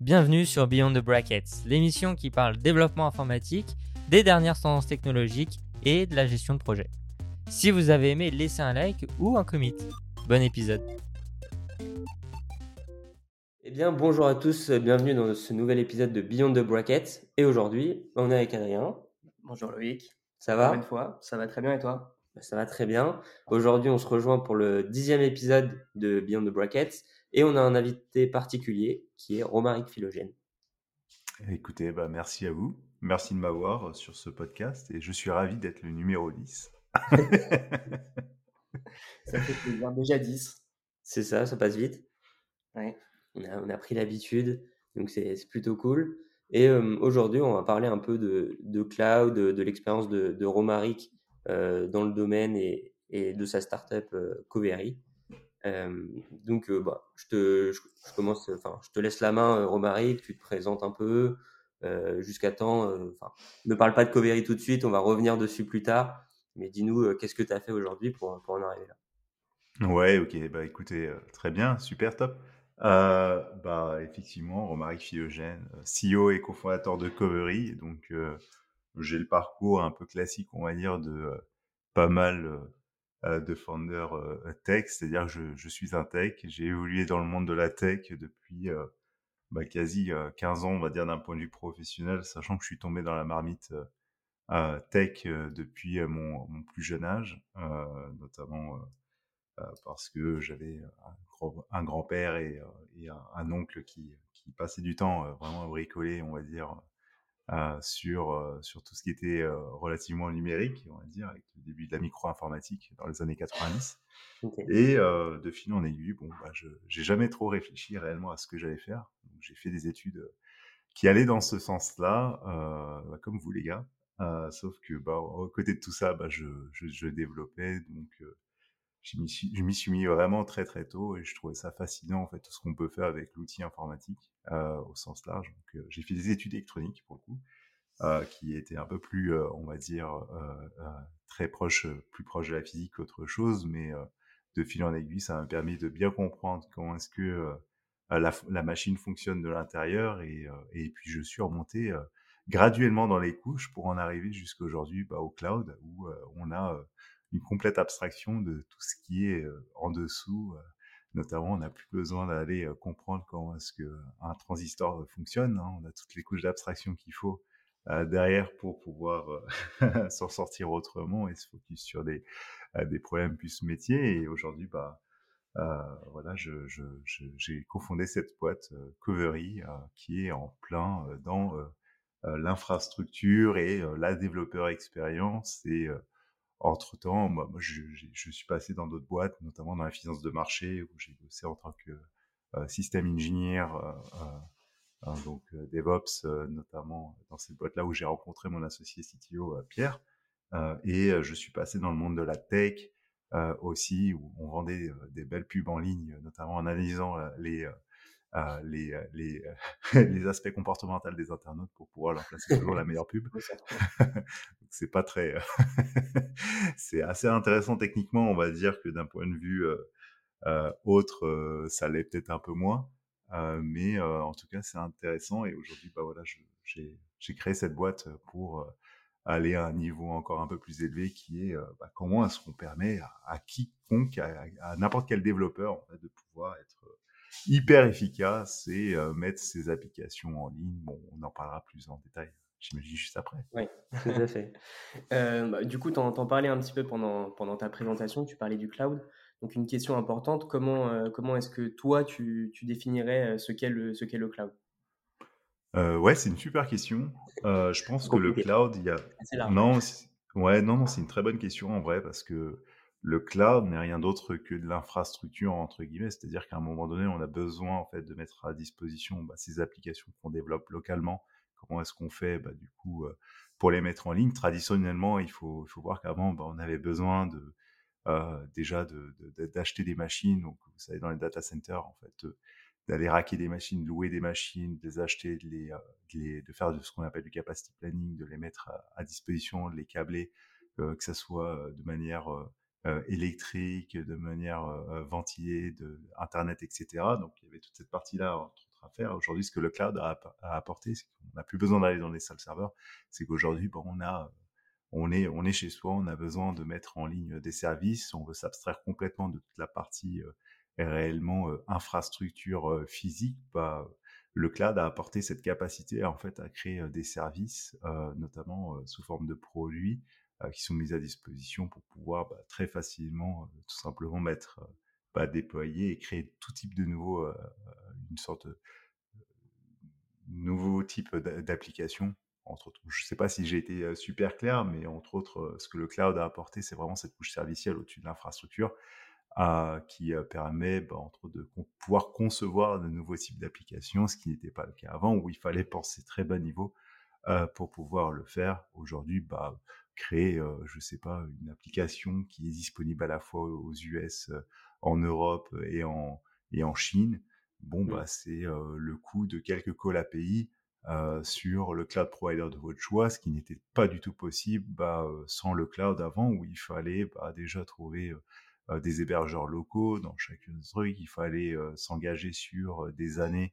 Bienvenue sur Beyond the Brackets, l'émission qui parle développement informatique, des dernières tendances technologiques et de la gestion de projet. Si vous avez aimé, laissez un like ou un commit. Bon épisode. Eh bien, bonjour à tous, bienvenue dans ce nouvel épisode de Beyond the Brackets. Et aujourd'hui, on est avec Adrien. Bonjour Loïc. Ça va? Une fois, ça va très bien et toi? Bah, Ça va très bien. Aujourd'hui, on se rejoint pour le dixième épisode de Beyond the Brackets. Et on a un invité particulier qui est Romaric Philogène. Écoutez, bah merci à vous. Merci de m'avoir euh, sur ce podcast et je suis ravi d'être le numéro 10. ça fait plaisir, déjà 10. C'est ça, ça passe vite. Ouais. On, a, on a pris l'habitude, donc c'est plutôt cool. Et euh, aujourd'hui, on va parler un peu de, de cloud, de, l'expérience de, de, Romaric euh, dans le domaine et, et de sa startup euh, Covery donc, bah, je te, je, commence, enfin, je te laisse la main, Romaric, tu te présentes un peu, jusqu'à temps, ne parle pas de Covery tout de suite, on va revenir dessus plus tard, mais dis-nous, qu'est-ce que tu as fait aujourd'hui pour, pour en arriver là? Ouais, ok, bah écoutez, très bien, super top. Bah effectivement, Romaric Philogène, CEO et cofondateur de Covery, donc j'ai le parcours un peu classique, on va dire, de pas mal de founder euh, tech, c'est-à-dire que je, je, suis un tech, j'ai évolué dans le monde de la tech depuis euh, bah, quasi 15 ans, on va dire d'un point de vue professionnel, sachant que je suis tombé dans la marmite tech depuis mon, plus jeune âge, notamment parce que j'avais un, grand-père et, et un, oncle qui, qui passait du temps vraiment à bricoler, on va dire, euh, sur, euh, sur tout ce qui était euh, relativement numérique, on va dire, avec le début de la micro-informatique dans les années 90. Et de fil en aiguille, bon, bah, je j'ai jamais trop réfléchi réellement à ce que j'allais faire. J'ai fait des études qui allaient dans ce sens-là, bah, comme vous les gars. sauf que, bah, à côté de tout ça, bah, je, je, je développais donc je m'y suis, mis vraiment très très tôt et je trouvais ça fascinant en fait tout ce qu'on peut faire avec l'outil informatique euh, au sens large. Euh, j'ai fait des études électroniques pour le coup, euh, qui étaient un peu plus, on va dire, très proche, plus proche de la physique qu'autre chose, mais de fil en aiguille, ça m'a permis de bien comprendre comment est-ce que la, machine fonctionne de l'intérieur et, puis je suis remonté graduellement dans les couches pour en arriver jusqu'à aujourd'hui bah, au cloud où on a une complète abstraction de tout ce qui est en dessous. Notamment, on n'a plus besoin d'aller comprendre comment est-ce qu'un transistor fonctionne. Hein. On a toutes les couches d'abstraction qu'il faut derrière pour pouvoir s'en sortir autrement et se focus sur des, des problèmes plus métiers. Et aujourd'hui, bah, euh, voilà, j'ai je, cofondé cette boîte Covery qui est en plein dans l'infrastructure et la développeur expérience et entre temps, moi, je, je, suis passé dans d'autres boîtes, notamment dans la finance de marché, où j'ai bossé en tant que euh, système ingénieur, euh, euh, donc DevOps, notamment dans cette boîte-là où j'ai rencontré mon associé CTO Pierre. et je suis passé dans le monde de la tech aussi, où on vendait des belles pubs en ligne, notamment en analysant les euh, les, les, les, aspects comportementaux des internautes pour pouvoir leur placer toujours la meilleure pub. c'est pas très, c'est assez intéressant techniquement, on va dire que d'un point de vue euh, autre, ça l'est peut-être un peu moins, mais en tout cas c'est intéressant et aujourd'hui, bah voilà, j'ai créé cette boîte pour aller à un niveau encore un peu plus élevé qui est bah, comment est-ce qu'on permet à, à quiconque, à, à n'importe quel développeur en fait, de pouvoir être hyper efficace et euh, mettre ses applications en ligne. Bon, on en parlera plus en détail, j'imagine, juste après. Oui, tout à fait. Euh, bah, du coup, tu en, parlais un petit peu pendant, pendant ta présentation, tu parlais du cloud. Donc, une question importante, comment, euh, comment est-ce que toi, tu, tu définirais ce qu'est le, ce qu'est le cloud? Ouais, c'est une super question. je pense que le cloud, il y a... Non, ouais, non, non, c'est une très bonne question en vrai, parce que le cloud n'est rien d'autre que de l'infrastructure entre guillemets, c'est-à-dire qu'à un moment donné, on a besoin en fait de mettre à disposition bah, ces applications qu'on développe localement. Comment est-ce qu'on fait? Bah, du coup euh, pour les mettre en ligne Traditionnellement, il faut, il faut voir qu'avant, bah, on avait besoin de euh, déjà d'acheter de, des machines. Donc, vous savez, dans les data centers, en fait, d'aller raquer des machines, louer des machines, de les acheter, de, les, euh, les, de faire de ce qu'on appelle du capacity planning, de les mettre à, à disposition, de les câbler, que ça soit de manière euh, électrique, de manière euh, ventilée, de Internet, etc. Donc il y avait toute cette partie-là entre à faire. Aujourd'hui, ce que le cloud a, apporté, c'est qu'on n'a plus besoin d'aller dans les salles serveurs. C'est qu'aujourd'hui, bon, on a on est, on est chez soi, on a besoin de mettre en ligne des services, on veut s'abstraire complètement de toute la partie réellement infrastructure physique. Bah, le cloud a apporté cette capacité en fait à créer des services, notamment sous forme de produits qui sont mis à disposition pour pouvoir bah, très facilement tout simplement mettre bah, déployer et créer tout type de nouveau une sorte de nouveau type d'application entre autres. Je ne sais pas si j'ai été super clair, mais entre autres, ce que le cloud a apporté, c'est vraiment cette couche servicielle au-dessus de l'infrastructure qui permet, bah, entre autres, de pouvoir concevoir de nouveaux types d'applications, ce qui n'était pas le cas avant, où il fallait penser très bas niveau pour pouvoir le faire. Aujourd'hui, créer, je ne sais pas, une application qui est disponible à la fois aux US, en Europe et en, et en Chine, bon, mmh. bah, c'est le coût de quelques calls API euh, sur le cloud provider de votre choix, ce qui n'était pas du tout possible bah, euh, sans le cloud avant, où il fallait bah, déjà trouver euh, des hébergeurs locaux dans chacun des trucs, il fallait s'engager sur des années,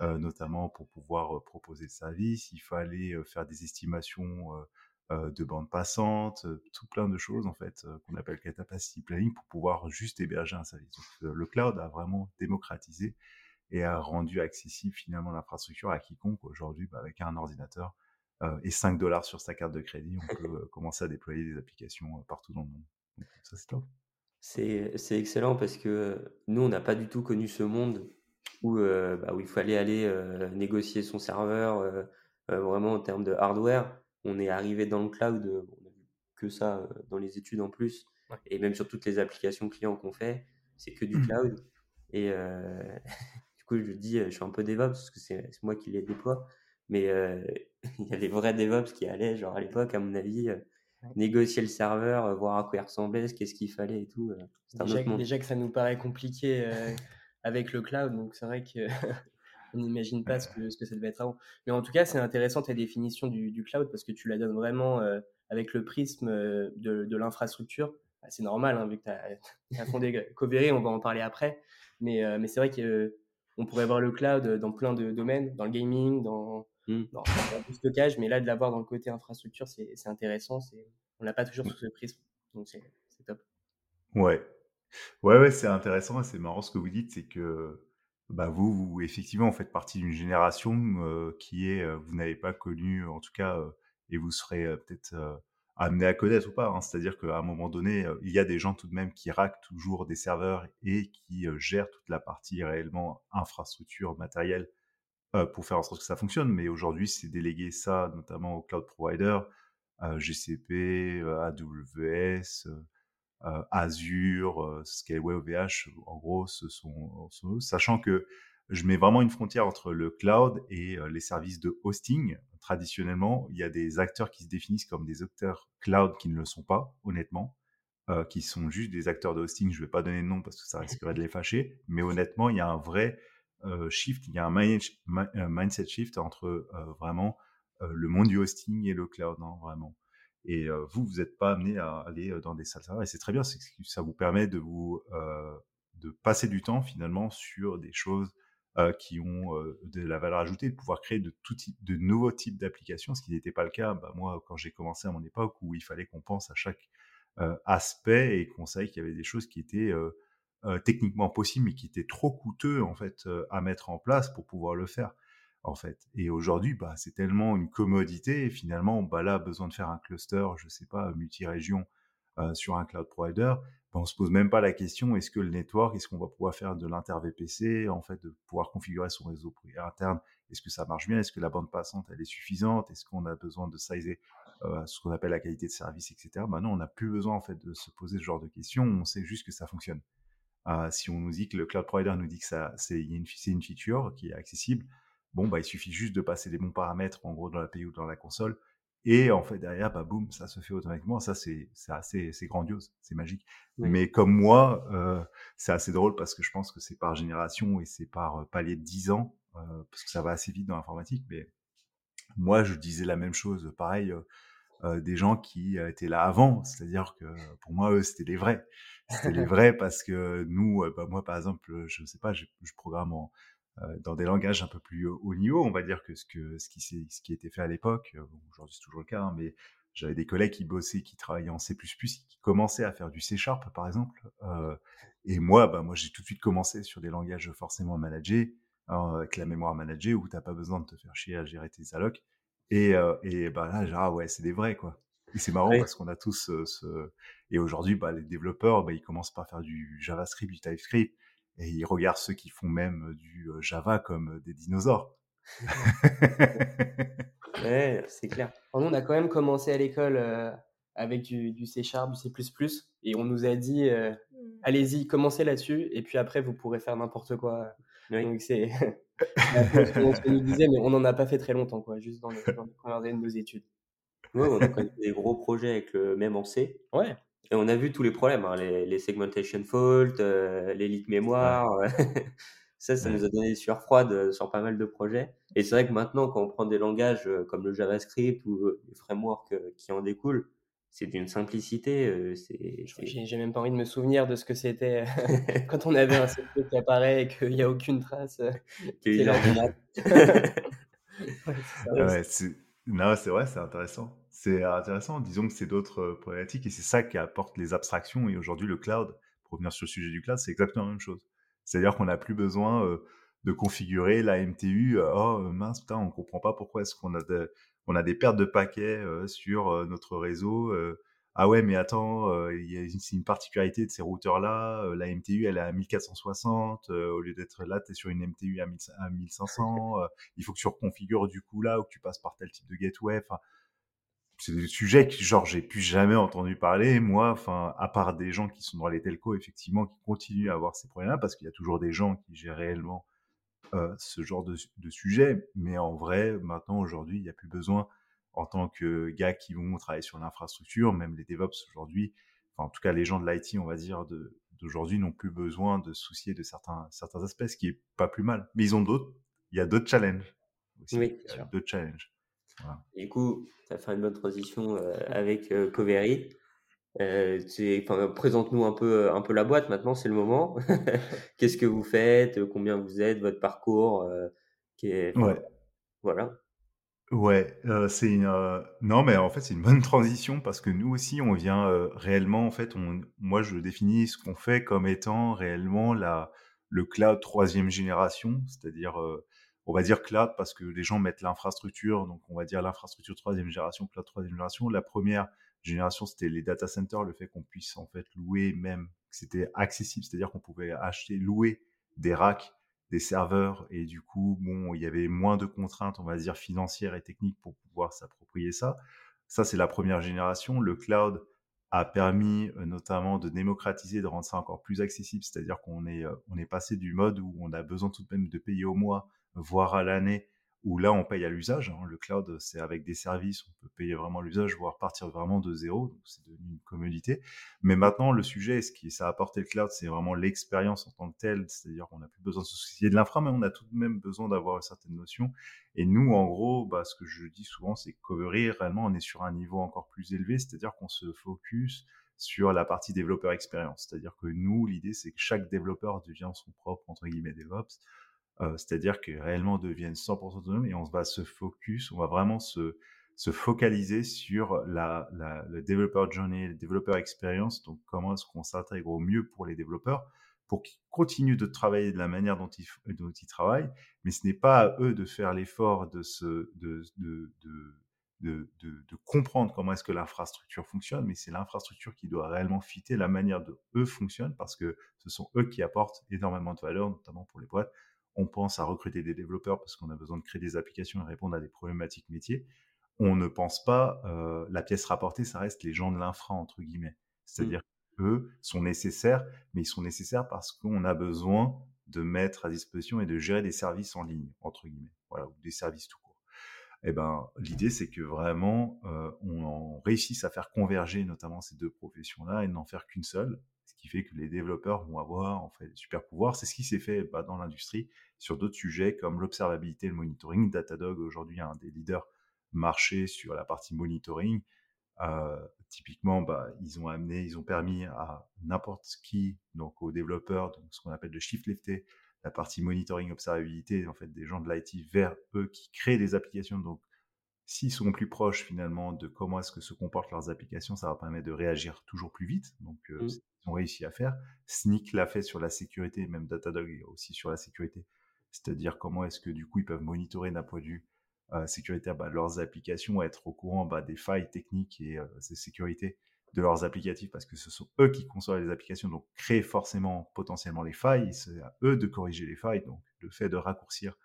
notamment pour pouvoir proposer le service, il fallait faire des estimations de bande passante, tout plein de choses en fait qu'on appelle capacity planning pour pouvoir juste héberger un service. le cloud a vraiment démocratisé et a rendu accessible finalement l'infrastructure à quiconque aujourd'hui bah, avec un ordinateur euh, et 5 dollars sur sa carte de crédit, on peut euh, commencer à déployer des applications euh, partout dans le monde. Ça, c'est top. C'est excellent parce que nous, on n'a pas du tout connu ce monde où, bah, où il fallait aller négocier son serveur vraiment en termes de hardware. On est arrivé dans le cloud, on n'a vu que ça dans les études en plus, et même sur toutes les applications clients qu'on fait, c'est que du mmh. cloud. Et, coup, je dis, je suis un peu DevOps parce que c'est moi qui les déploie. Mais il y a des vrais DevOps qui allaient, genre à l'époque, à mon avis, négocier le serveur, voir à quoi il ressemblait, qu'est-ce qu'il fallait et tout. Déjà, déjà, que ça nous paraît compliqué avec le cloud, donc c'est vrai que on n'imagine pas ce que, ce que ça devait être avant. Mais en tout cas, c'est intéressant ta définition du, du, cloud parce que tu la donnes vraiment avec le prisme de, de l'infrastructure. Bah, c'est normal, hein, vu que tu as, fondé Covery, on va en parler après. Mais, mais c'est vrai que on pourrait voir le cloud dans plein de domaines, dans le gaming, dans, mmh. le stockage, mais là, de l'avoir dans le côté infrastructure, c'est intéressant. On l'a pas toujours sous ce prisme, donc c'est top. Ouais, ouais, ouais c'est intéressant c'est marrant ce que vous dites, c'est que bah, vous, vous, effectivement, faites partie d'une génération qui est, vous n'avez pas connu, en tout cas, et vous serez peut-être amené à connaître ou pas. Hein. C'est-à-dire qu'à un moment donné, il y a des gens tout de même qui rackent toujours des serveurs et qui gèrent toute la partie réellement infrastructure, matériel, pour faire en sorte que ça fonctionne. Mais aujourd'hui, c'est délégué ça notamment aux cloud providers, GCP, AWS, Azure, Scaleway OVH. En gros, ce sont, sachant que je mets vraiment une frontière entre le cloud et les services de hosting. Traditionnellement, il y a des acteurs qui se définissent comme des acteurs cloud qui ne le sont pas, honnêtement, qui sont juste des acteurs de hosting. Je ne vais pas donner de nom parce que ça risquerait de les fâcher, mais honnêtement, il y a un vrai shift, il y a un mindset shift entre vraiment le monde du hosting et le cloud, non, vraiment. Et vous, vous n'êtes pas amené à aller dans des salles et c'est très bien, ça vous permet de vous de passer du temps finalement sur des choses euh, qui ont euh, de la valeur ajoutée, de pouvoir créer de, tout type, de nouveaux types d'applications, ce qui n'était pas le cas, bah, moi, quand j'ai commencé à mon époque, où il fallait qu'on pense à chaque euh, aspect et qu'on savait qu'il y avait des choses qui étaient techniquement possibles, mais qui étaient trop coûteux, en fait, à mettre en place pour pouvoir le faire. En fait. Et aujourd'hui, bah, c'est tellement une commodité. Finalement, bah, là, besoin de faire un cluster, je sais pas, multi-région sur un cloud provider, on se pose même pas la question est-ce que le network, est-ce qu'on va pouvoir faire de l'inter-VPC, en fait, de pouvoir configurer son réseau interne, est-ce que ça marche bien, est-ce que la bande passante elle est suffisante, est-ce qu'on a besoin de sizer euh, ce qu'on appelle la qualité de service, etc. Bah non, on n'a plus besoin en fait de se poser ce genre de questions, on sait juste que ça fonctionne. Euh, si on nous dit que le cloud provider nous dit que c'est une feature qui est accessible, bon bah il suffit juste de passer les bons paramètres en gros dans l'API ou dans la console et en fait, derrière, bah, boum, ça se fait automatiquement. Ça, c'est assez, c'est grandiose, c'est magique. Mais comme moi, euh, c'est assez drôle parce que je pense que c'est par génération et c'est par euh, palier de 10 ans, euh, parce que ça va assez vite dans l'informatique. Mais moi, je disais la même chose, pareil, des gens qui étaient là avant. C'est-à-dire que pour moi, eux, c'était les vrais. C'était les vrais parce que nous, bah, moi, par exemple, je ne sais pas, je, je programme en, dans des langages un peu plus haut niveau, on va dire que ce, que, ce, qui, ce qui était fait à l'époque. Aujourd'hui, c'est toujours le cas, hein, mais j'avais des collègues qui bossaient, qui travaillaient en C++, qui commençaient à faire du C Sharp, par exemple. et moi, bah, moi, j'ai tout de suite commencé sur des langages forcément managés, hein, avec la mémoire managée, où tu n'as pas besoin de te faire chier à gérer tes allocs. Et, et bah, là, genre, ah ouais, c'est des vrais, quoi. Et c'est marrant parce qu'on a tous ce... Et aujourd'hui, bah, les développeurs, bah, ils commencent par faire du JavaScript, du TypeScript, et ils regardent ceux qui font même du Java comme des dinosaures. ouais, c'est clair. nous, on a quand même commencé à l'école avec du, du, C Sharp, du C++, et on nous a dit, mmh. allez-y, commencez là-dessus, et puis après, vous pourrez faire n'importe quoi. Donc c'est ce qu'on nous disait, mais on n'en a pas fait très longtemps, quoi, juste dans les, dans les premières années de nos études. Ouais, on a connu des gros projets avec le même en C. Ouais. Et on a vu tous les problèmes, hein, les, les, segmentation fault, euh, l'élite mémoire. ça, ça nous a donné des sueurs froides euh, sur pas mal de projets. Et c'est vrai que maintenant, quand on prend des langages euh, comme le JavaScript ou les frameworks qui en découlent, c'est d'une simplicité. J'ai même pas envie de me souvenir de ce que c'était quand on avait un CP qui apparaît et qu'il n'y a aucune trace. Qu'il est ouais, non, c'est vrai, c'est intéressant. C'est intéressant. Disons que c'est d'autres problématiques et c'est ça qui apporte les abstractions. Et aujourd'hui, le cloud, pour revenir sur le sujet du cloud, c'est exactement la même chose. C'est-à-dire qu'on n'a plus besoin de configurer la MTU. oh mince, putain, on comprend pas pourquoi est-ce qu'on a, on a des pertes de paquets sur notre réseau ah ouais, mais attends, euh, il y a une, une particularité de ces routeurs-là. Euh, la MTU, elle est à 1460. Euh, au lieu d'être là, tu es sur une MTU à, 1500. il faut que tu reconfigures du coup là ou que tu passes par tel type de gateway. Enfin, c'est des sujets que, genre, j'ai plus jamais entendu parler. Moi, enfin, à part des gens qui sont dans les telcos, effectivement, qui continuent à avoir ces problèmes-là, parce qu'il y a toujours des gens qui gèrent réellement ce genre de, de sujet. Mais en vrai, maintenant, aujourd'hui, il n'y a plus besoin en tant que gars qui vont travailler sur l'infrastructure, même les DevOps aujourd'hui, enfin, en tout cas les gens de l'IT, on va dire, d'aujourd'hui n'ont plus besoin de se soucier de certains, certains aspects, ce qui est pas plus mal. Mais ils ont d'autres, il y a d'autres challenges. Aussi, oui, d'autres challenges. Du coup, tu as fait une bonne transition euh, avec euh, Covery. Euh, présente-nous un peu, un peu la boîte maintenant, c'est le moment. Qu'est-ce que vous faites? Combien vous êtes? Votre parcours qui est, ouais. Voilà. Ouais, euh, c'est une, euh, non, mais en fait, c'est une bonne transition parce que nous aussi, on vient euh, réellement, en fait, on, moi, je définis ce qu'on fait comme étant réellement la, le cloud troisième génération, c'est-à-dire, on va dire cloud parce que les gens mettent l'infrastructure, donc on va dire l'infrastructure troisième génération, cloud troisième génération. La première génération, c'était les data centers, le fait qu'on puisse en fait louer même, que c'était accessible, c'est-à-dire qu'on pouvait acheter, louer des racks des serveurs et du coup, bon, il y avait moins de contraintes, on va dire, financières et techniques pour pouvoir s'approprier ça. Ça, c'est la première génération. Le cloud a permis euh, notamment de démocratiser, de rendre ça encore plus accessible, c'est-à-dire qu'on est, euh, on est passé du mode où on a besoin tout de même de payer au mois, voire à l'année, où là on paye à l'usage. Hein. Le cloud, c'est avec des services, on peut payer vraiment l'usage, voire partir vraiment de zéro, c'est devenu une commodité. Mais maintenant, le sujet, ce qui ça a apporté le cloud, c'est vraiment l'expérience en tant que telle, c'est-à-dire qu'on n'a plus besoin de se soucier de l'infra, mais on a tout de même besoin d'avoir une certaine notion. Et nous, en gros, bah, ce que je dis souvent, c'est que Covery, réellement, on est sur un niveau encore plus élevé, c'est-à-dire qu'on se focus sur la partie développeur expérience. C'est-à-dire que nous, l'idée, c'est que chaque développeur devient son propre, entre guillemets, DevOps. Euh, c'est-à-dire que réellement deviennent 100% autonomes et on va se focus, on va vraiment se, se focaliser sur la, la, le développeur journey, le développeur experience, donc comment est-ce qu'on s'intègre au mieux pour les développeurs pour qu'ils continuent de travailler de la manière dont ils, dont ils travaillent, mais ce n'est pas à eux de faire l'effort de, se, de, de, de de, de, de, comprendre comment est-ce que l'infrastructure fonctionne, mais c'est l'infrastructure qui doit réellement fitter la manière dont eux fonctionnent, parce que ce sont eux qui apportent énormément de valeur, notamment pour les boîtes, on pense à recruter des développeurs parce qu'on a besoin de créer des applications et répondre à des problématiques métiers. On ne pense pas, euh, la pièce rapportée, ça reste les gens de l'infra, entre guillemets. C'est-à-dire mmh. qu'eux sont nécessaires, mais ils sont nécessaires parce qu'on a besoin de mettre à disposition et de gérer des services en ligne, entre guillemets, voilà, ou des services tout court. Eh ben, l'idée, c'est que vraiment, euh, on réussisse à faire converger notamment ces deux professions-là et n'en faire qu'une seule, qui fait que les développeurs vont avoir en fait des super pouvoirs. C'est ce qui s'est fait bah, dans l'industrie sur d'autres sujets comme l'observabilité et le monitoring. Datadog aujourd'hui est un des leaders marché sur la partie monitoring. Euh, typiquement, bah, ils ont amené, ils ont permis à n'importe qui, donc aux développeurs, donc ce qu'on appelle le shift lifté, la partie monitoring, observabilité, en fait, des gens de l'IT vers eux qui créent des applications. Donc, s'ils sont plus proches finalement de comment est-ce que se comportent leurs applications, ça va permettre de réagir toujours plus vite. Donc, euh, mmh. Ont réussi à faire. Sneak l'a fait sur la sécurité, même Datadog aussi sur la sécurité. C'est-à-dire comment est-ce que du coup ils peuvent monitorer d'un point de vue euh, sécuritaire bah, leurs applications, être au courant bah, des failles techniques et euh, des sécurités de leurs applicatifs parce que ce sont eux qui conçoivent les applications, donc créent forcément potentiellement les failles. C'est à eux de corriger les failles. Donc le fait de raccourcir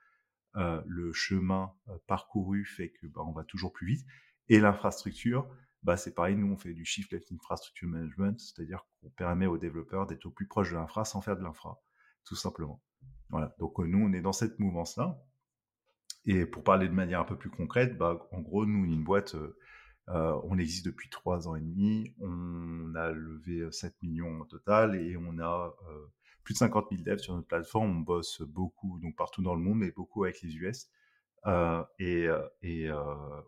euh, le chemin euh, parcouru fait que bah, on va toujours plus vite. Et l'infrastructure, bah, c'est pareil, nous on fait du shift left infrastructure management, c'est-à-dire qu'on permet aux développeurs d'être au plus proche de l'infra sans faire de l'infra, tout simplement. Voilà. Donc nous on est dans cette mouvance-là. Et pour parler de manière un peu plus concrète, bah, en gros nous une boîte euh, euh, on existe depuis trois ans et demi. On a levé 7 millions au total et on a euh, plus de 50 000 devs sur notre plateforme. On bosse beaucoup, donc partout dans le monde, mais beaucoup avec les US. Euh, et,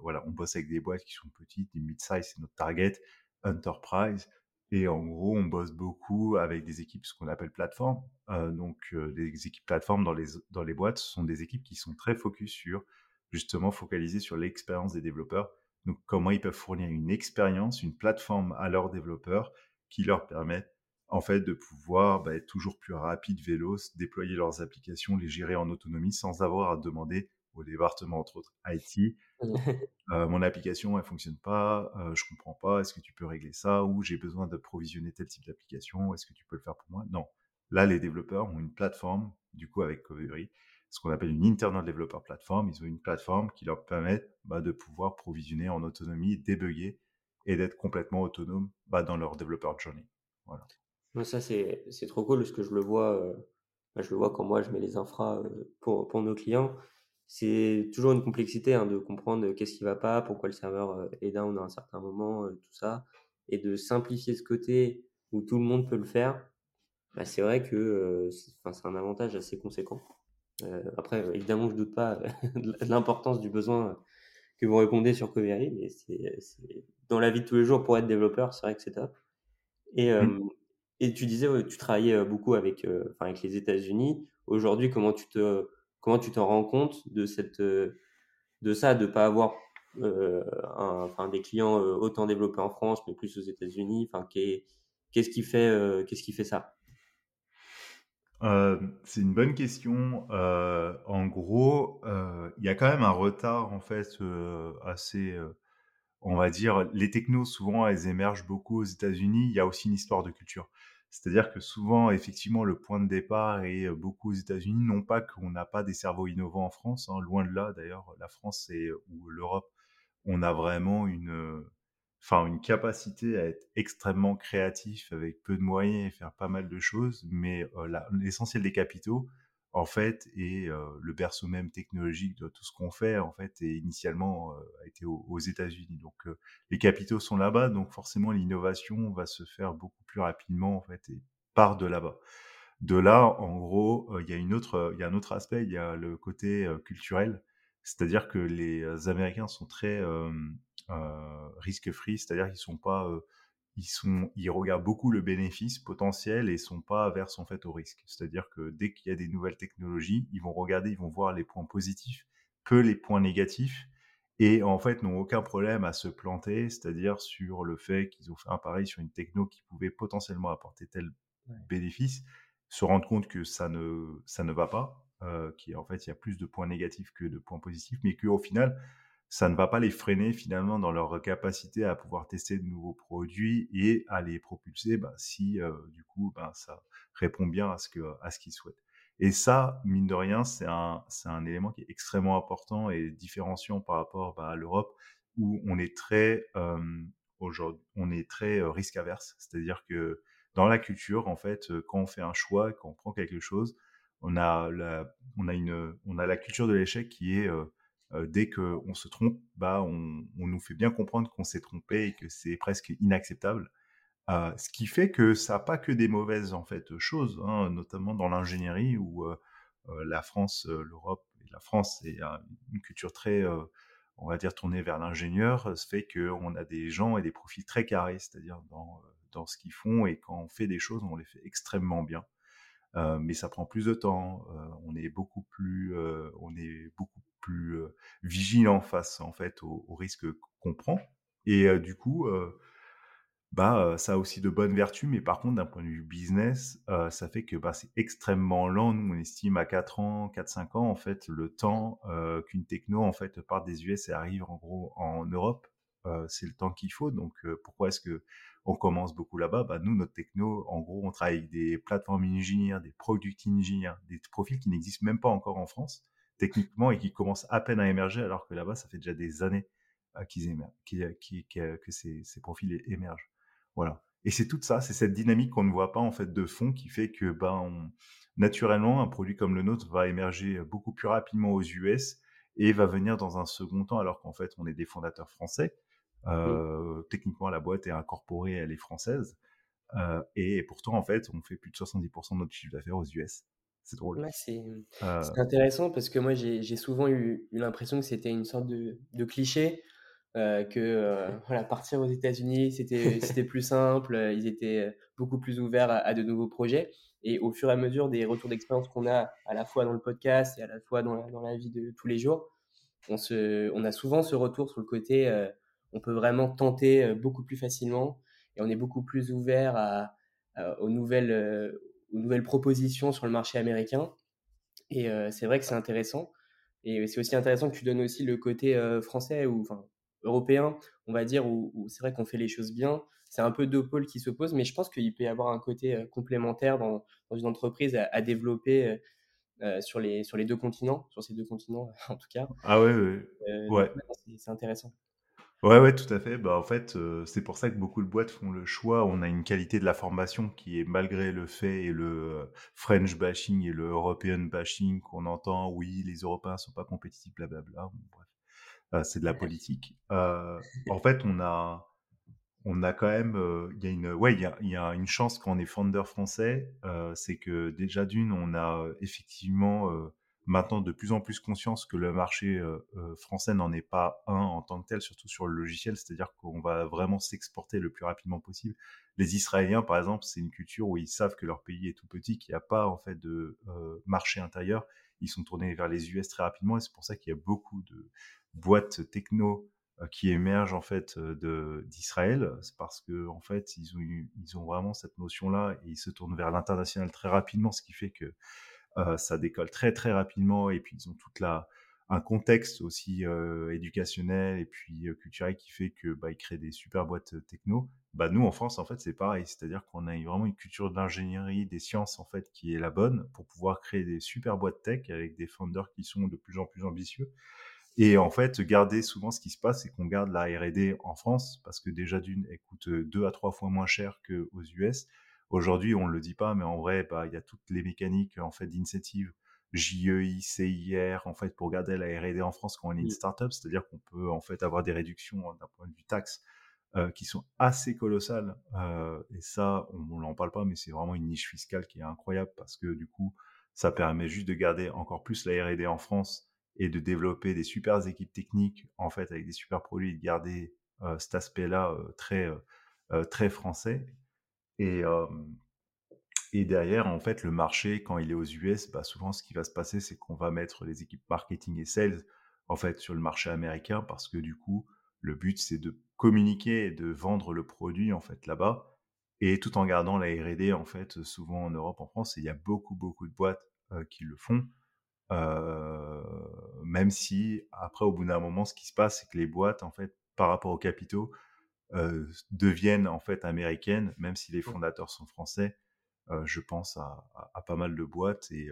voilà, on bosse avec des boîtes qui sont petites, des mid-size, c'est notre target, enterprise. Et en gros, on bosse beaucoup avec des équipes, ce qu'on appelle plateforme. donc, des équipes plateforme dans les, dans les boîtes, ce sont des équipes qui sont très focus sur, justement, focalisées sur l'expérience des développeurs donc, comment ils peuvent fournir une expérience, une plateforme à leurs développeurs qui leur permet en fait de pouvoir bah, être toujours plus rapide, vélos, déployer leurs applications, les gérer en autonomie sans avoir à demander au département, entre autres IT, euh, mon application, elle fonctionne pas, euh, je comprends pas, est-ce que tu peux régler ça ou j'ai besoin de provisionner tel type d'application, est-ce que tu peux le faire pour moi? Non. Là, les développeurs ont une plateforme, du coup avec Covery, ce qu'on appelle une internal developer platform. Ils ont une plateforme qui leur permet bah, de pouvoir provisionner en autonomie, débugger et d'être complètement autonome bah, dans leur developer journey. Voilà. Ça, c'est trop cool parce que je le vois, euh, bah, je le vois quand moi je mets les infras euh, pour, pour nos clients. C'est toujours une complexité hein, de comprendre qu'est-ce qui va pas, pourquoi le serveur euh, est down à un certain moment, tout ça. Et de simplifier ce côté où tout le monde peut le faire, c'est vrai que c'est un avantage assez conséquent. Euh, après, évidemment, je doute pas de l'importance du besoin que vous répondez sur Covery, mais c'est dans la vie de tous les jours pour être développeur, c'est vrai que c'est top. Et, euh, mmh. et tu disais, tu travaillais euh, beaucoup avec, avec les États-Unis. Aujourd'hui, comment tu te comment tu t'en rends compte de de ça, de pas avoir enfin, des clients autant développés en France, mais plus aux États-Unis? Qu'est-ce qui fait qu'est-ce qui fait ça? Euh, c'est une bonne question. Euh, en gros, euh, il y a quand même un retard en fait assez, on va dire, les technos souvent elles émergent beaucoup aux États-Unis. Il y a aussi une histoire de culture. C'est-à-dire que souvent, effectivement, le point de départ est beaucoup aux États-Unis. Non pas qu'on n'a pas des cerveaux innovants en France, hein, loin de là. D'ailleurs, la France et ou l'Europe, on a vraiment une enfin une capacité à être extrêmement créatif avec peu de moyens et faire pas mal de choses, mais euh, l'essentiel des capitaux, en fait, et le berceau même technologique de tout ce qu'on fait, en fait, et initialement a été aux, États-Unis. Donc les capitaux sont là-bas, donc forcément l'innovation va se faire beaucoup plus rapidement, en fait, et part de là-bas. De là, en gros, il y a une autre, y a un autre aspect, il y a le côté culturel, c'est-à-dire que les Américains sont très euh, risque free, c'est-à-dire qu'ils sont pas ils, sont, ils regardent beaucoup le bénéfice potentiel et sont pas averses en fait au risque. C'est-à-dire que dès qu'il y a des nouvelles technologies, ils vont regarder, ils vont voir les points positifs, peu les points négatifs, et en fait n'ont aucun problème à se planter, c'est-à-dire sur le fait qu'ils ont fait un pari sur une techno qui pouvait potentiellement apporter tel bénéfice, se rendre compte que ça ne, ça ne va pas, euh, en fait il y a plus de points négatifs que de points positifs, mais qu'au final ça ne va pas les freiner finalement dans leur capacité à pouvoir tester de nouveaux produits et à les propulser bah, si euh, du coup bah, ça répond bien à ce que à ce qu'ils souhaitent. Et ça, mine de rien, c'est un, c'est un élément qui est extrêmement important et différenciant par rapport bah, à l'Europe où on est très euh, aujourd'hui, on est très euh, risque averse. C'est-à-dire que dans la culture, en fait, quand on fait un choix, quand on prend quelque chose, on a la, on a une, on a la culture de l'échec qui est euh, dès qu'on se trompe, bah, on, nous fait bien comprendre qu'on s'est trompé et que c'est presque inacceptable. Euh, ce qui fait que ça n'a pas que des mauvaises en fait choses, hein, notamment dans l'ingénierie où euh, la France, l'Europe et la France c'est une culture très, on va dire tournée vers l'ingénieur, ce fait qu'on a des gens et des profils très carrés, c'est-à-dire dans, dans ce qu'ils font et quand on fait des choses, on les fait extrêmement bien. mais ça prend plus de temps. on est beaucoup plus, on est beaucoup plus vigilant face en fait aux, risques qu'on prend. Et du coup, bah, ça a aussi de bonnes vertus, mais par contre, d'un point de vue business, ça fait que bah, c'est extrêmement lent. Nous, on estime à 4 ans, 4-5 ans, en fait, le temps qu'une techno, en fait, part des US et arrive en gros en Europe. c'est le temps qu'il faut. Donc, pourquoi est-ce que on commence beaucoup là-bas? Bah, Nous, notre techno, en gros, on travaille avec des plateformes engineers, des product engineers, des profils qui n'existent même pas encore en France, techniquement, et qui commencent à peine à émerger, alors que là-bas, ça fait déjà des années qu'ils que ces, ces profils émergent. Voilà. Et c'est tout ça, c'est cette dynamique qu'on ne voit pas en fait de fond qui fait que ben, naturellement un produit comme le nôtre va émerger beaucoup plus rapidement aux US et va venir dans un second temps alors qu'en fait on est des fondateurs français. Euh, techniquement la boîte est incorporée, elle est française. Euh, et pourtant en fait on fait plus de 70% de notre chiffre d'affaires aux US. C'est drôle. Euh c'est intéressant parce que moi j'ai souvent eu, l'impression que c'était une sorte de, de cliché euh, que euh, voilà, partir aux États-Unis, c'était, plus simple, euh, ils étaient beaucoup plus ouverts à, de nouveaux projets. Et au fur et à mesure des retours d'expérience qu'on a à la fois dans le podcast et à la fois dans la, dans la vie de tous les jours, on, se, on a souvent ce retour sur le côté, on peut vraiment tenter beaucoup plus facilement et on est beaucoup plus ouvert à, aux, nouvelles, aux nouvelles propositions sur le marché américain. Et c'est vrai que c'est intéressant. Et c'est aussi intéressant que tu donnes aussi le côté français, ou enfin européen, on va dire, où, c'est vrai qu'on fait les choses bien. C'est un peu deux pôles qui s'opposent, mais je pense qu'il peut y avoir un côté euh, complémentaire dans, une entreprise à, développer euh, euh, sur, les, sur les deux continents, sur ces deux continents en tout cas. Ah ouais, ouais. C'est intéressant. Ouais, ouais, tout à fait. Bah, en fait, c'est pour ça que beaucoup de boîtes font le choix. On a une qualité de la formation qui est, malgré le fait et le French bashing et le European bashing qu'on entend, oui, les Européens sont pas compétitifs, blablabla. bref. Euh, c'est de la politique. Euh, en fait, on a, on a quand même, euh, il y a une, ouais, il y a, y a, une chance quand on est founder français, c'est que déjà d'une, on a effectivement maintenant de plus en plus conscience que le marché français n'en est pas un en tant que tel, surtout sur le logiciel, c'est-à-dire qu'on va vraiment s'exporter le plus rapidement possible. Les Israéliens, par exemple, c'est une culture où ils savent que leur pays est tout petit, qu'il n'y a pas en fait de marché intérieur. Ils sont tournés vers les US très rapidement et c'est pour ça qu'il y a beaucoup de, boîtes techno euh, qui émergent en fait euh, d'Israël, c'est parce que en fait ils ont vraiment cette notion là et ils se tournent vers l'international très rapidement, ce qui fait que euh, ça décolle très très rapidement et puis ils ont toute la un contexte aussi éducationnel et puis culturel qui fait que bah, ils créent des super boîtes techno. Bah nous en France en fait c'est pareil, c'est-à-dire qu'on a vraiment une culture d'ingénierie, des sciences en fait qui est la bonne pour pouvoir créer des super boîtes tech avec des founders qui sont de plus en plus ambitieux. Et en fait, garder souvent ce qui se passe, c'est qu'on garde la R&D en France parce que déjà d'une, elle coûte deux à trois fois moins cher qu'aux US. Aujourd'hui, on le dit pas, mais en vrai, bah, il y a toutes les mécaniques en fait d'initiative JEI, CIR, en fait, pour garder la R&D en France quand on est une startup, c'est-à-dire qu'on peut en fait avoir des réductions hein, d'un point de vue taxe euh, qui sont assez colossales. Euh, et ça, on n'en parle pas, mais c'est vraiment une niche fiscale qui est incroyable parce que du coup, ça permet juste de garder encore plus la R&D en France et de développer des super équipes techniques en fait avec des super produits et de garder euh, cet aspect-là très très français et derrière en fait le marché quand il est aux US bah, souvent ce qui va se passer c'est qu'on va mettre les équipes marketing et sales en fait sur le marché américain parce que du coup le but c'est de communiquer et de vendre le produit en fait là-bas et tout en gardant la R&D en fait souvent en Europe en France et il y a beaucoup beaucoup de boîtes qui le font même si après au bout d'un moment, ce qui se passe, c'est que les boîtes, en fait, par rapport aux capitaux, euh, deviennent en fait américaines, même si les mmh. fondateurs sont français. Euh, je pense à, à, pas mal de boîtes et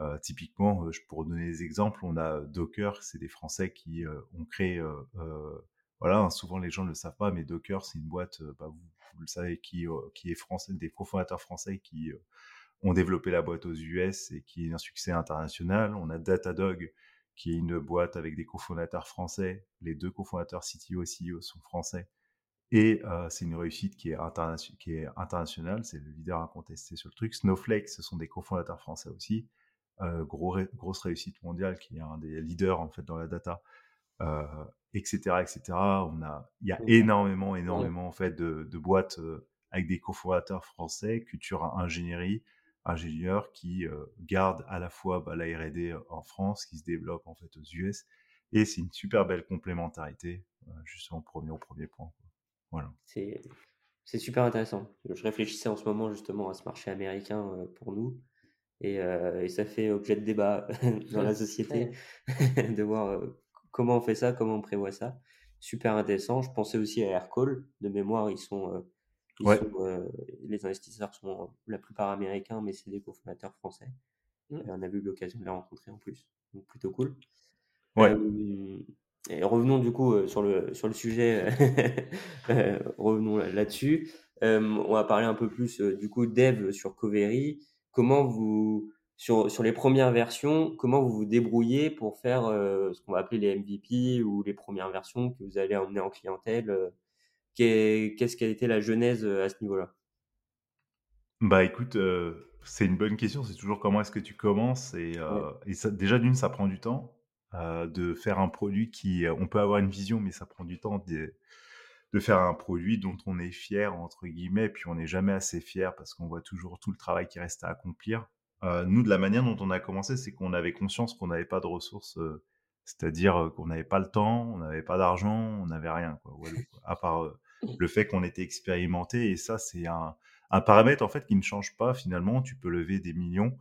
euh, typiquement, pour donner des exemples, on a Docker, c'est des Français qui ont créé, voilà, hein, souvent les gens ne le savent pas, mais Docker, c'est une boîte, bah, vous, vous, le savez, qui, qui est français, des cofondateurs français qui ont développé la boîte aux US et qui est un succès international. On a Datadog, qui est une boîte avec des cofondateurs français. Les deux cofondateurs CTO et CEO sont français. Et euh, c'est une réussite qui est, qui est internationale. C'est le leader incontesté sur le truc. Snowflake, ce sont des cofondateurs français aussi. Euh, gros, grosse réussite mondiale qui est un des leaders en fait dans la data, euh, etc., etc. On a, il y a énormément, énormément en fait de, de boîtes avec des cofondateurs français, culture ingénierie, ingénieurs qui gardent à la fois bah, la R&D en France, qui se développe en fait aux US, et c'est une super belle complémentarité, justement pour au premier point. Voilà. C'est c'est super intéressant. Je réfléchissais en ce moment justement à ce marché américain pour nous. Et, et, ça fait objet de débat dans la société de voir comment on fait ça, comment on prévoit ça. Super intéressant. Je pensais aussi à Aircall. De mémoire, ils sont, les investisseurs sont la plupart américains, mais c'est des cofondateurs français. Mmh. on a eu l'occasion de les rencontrer en plus. Donc plutôt cool. Ouais. Et revenons du coup euh, sur le, sur le sujet, euh, revenons là-dessus. Euh, on va parler un peu plus du coup dev sur Covery. Comment vous, sur, sur les premières versions, comment vous vous débrouillez pour faire ce qu'on va appeler les MVP ou les premières versions que vous allez emmener en clientèle Qu'est-ce qu'a été la genèse à ce niveau-là? Bah écoute, c'est une bonne question. C'est toujours comment est-ce que tu commences et, et ça, déjà d'une, ça prend du temps. Euh, de faire un produit qui, euh, on peut avoir une vision, mais ça prend du temps de, faire un produit dont on est fier entre guillemets, puis on n'est jamais assez fier parce qu'on voit toujours tout le travail qui reste à accomplir. Euh, nous, de la manière dont on a commencé, c'est qu'on avait conscience qu'on n'avait pas de ressources, c'est-à-dire qu'on n'avait pas le temps, on n'avait pas d'argent, on n'avait rien, quoi, à part le fait qu'on était expérimenté. Et ça, c'est un, un, paramètre en fait qui ne change pas finalement. Tu peux lever des millions,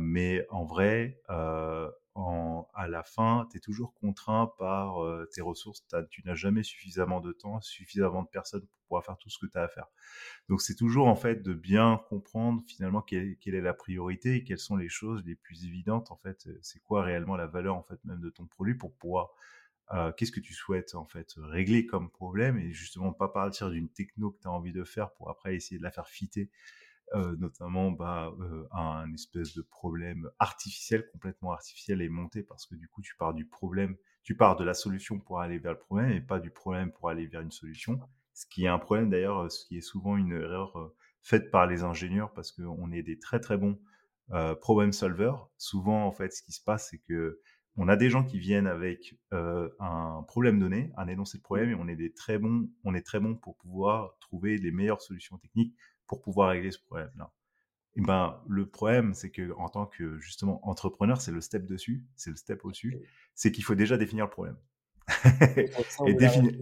mais en vrai, à la fin, tu es toujours contraint par tes ressources. Tu n'as jamais suffisamment de temps, suffisamment de personnes pour pouvoir faire tout ce que tu as à faire. Donc c'est toujours en fait de bien comprendre finalement quelle, est la priorité et quelles sont les choses les plus évidentes en fait. C'est quoi réellement la valeur en fait même de ton produit pour pouvoir qu'est-ce que tu souhaites en fait régler comme problème et justement pas partir d'une techno que tu as envie de faire pour après essayer de la faire fitter euh, notamment bah, euh, un espèce de problème artificiel, complètement artificiel et monté, parce que du coup, tu pars du problème, tu pars de la solution pour aller vers le problème et pas du problème pour aller vers une solution. Ce qui est un problème d'ailleurs, ce qui est souvent une erreur euh, faite par les ingénieurs, parce qu'on est des très très bons euh, problem solvers. Souvent, en fait, ce qui se passe, c'est que on a des gens qui viennent avec euh, un problème donné, un énoncé de problème, et on est des très bons, on est très bons pour pouvoir trouver les meilleures solutions techniques pour pouvoir régler ce problème-là. Et ben, le problème, c'est que en tant que justement entrepreneur, c'est le step dessus, c'est le step au-dessus, c'est qu'il faut déjà définir le problème. et définir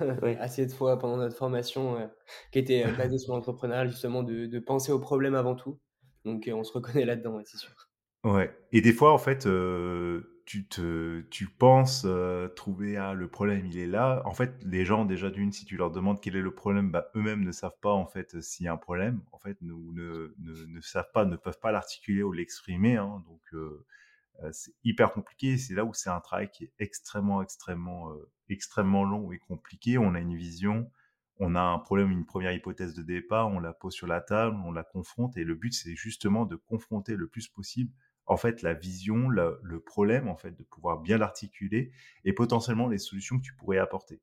euh, assez de fois pendant notre formation euh, qui était euh, basée sur l'entrepreneuriat, justement, de, de, penser au problème avant tout. Donc, on se reconnaît là-dedans, c'est sûr. Ouais. Et des fois, en fait, tu, te, tu penses trouver ah, le problème, il est là. En fait, les gens, déjà d'une, si tu leur demandes quel est le problème, bah, eux-mêmes ne savent pas en fait s'il y a un problème. En fait, ne, ne, ne, savent pas, ne peuvent pas l'articuler ou l'exprimer. Hein. donc, c'est hyper compliqué. C'est là où c'est un travail qui est extrêmement, extrêmement, extrêmement long et compliqué. On a une vision, on a un problème, une première hypothèse de départ, on la pose sur la table, on la confronte. Et le but, c'est justement de confronter le plus possible en fait la vision, le, problème en fait de pouvoir bien l'articuler et potentiellement les solutions que tu pourrais apporter.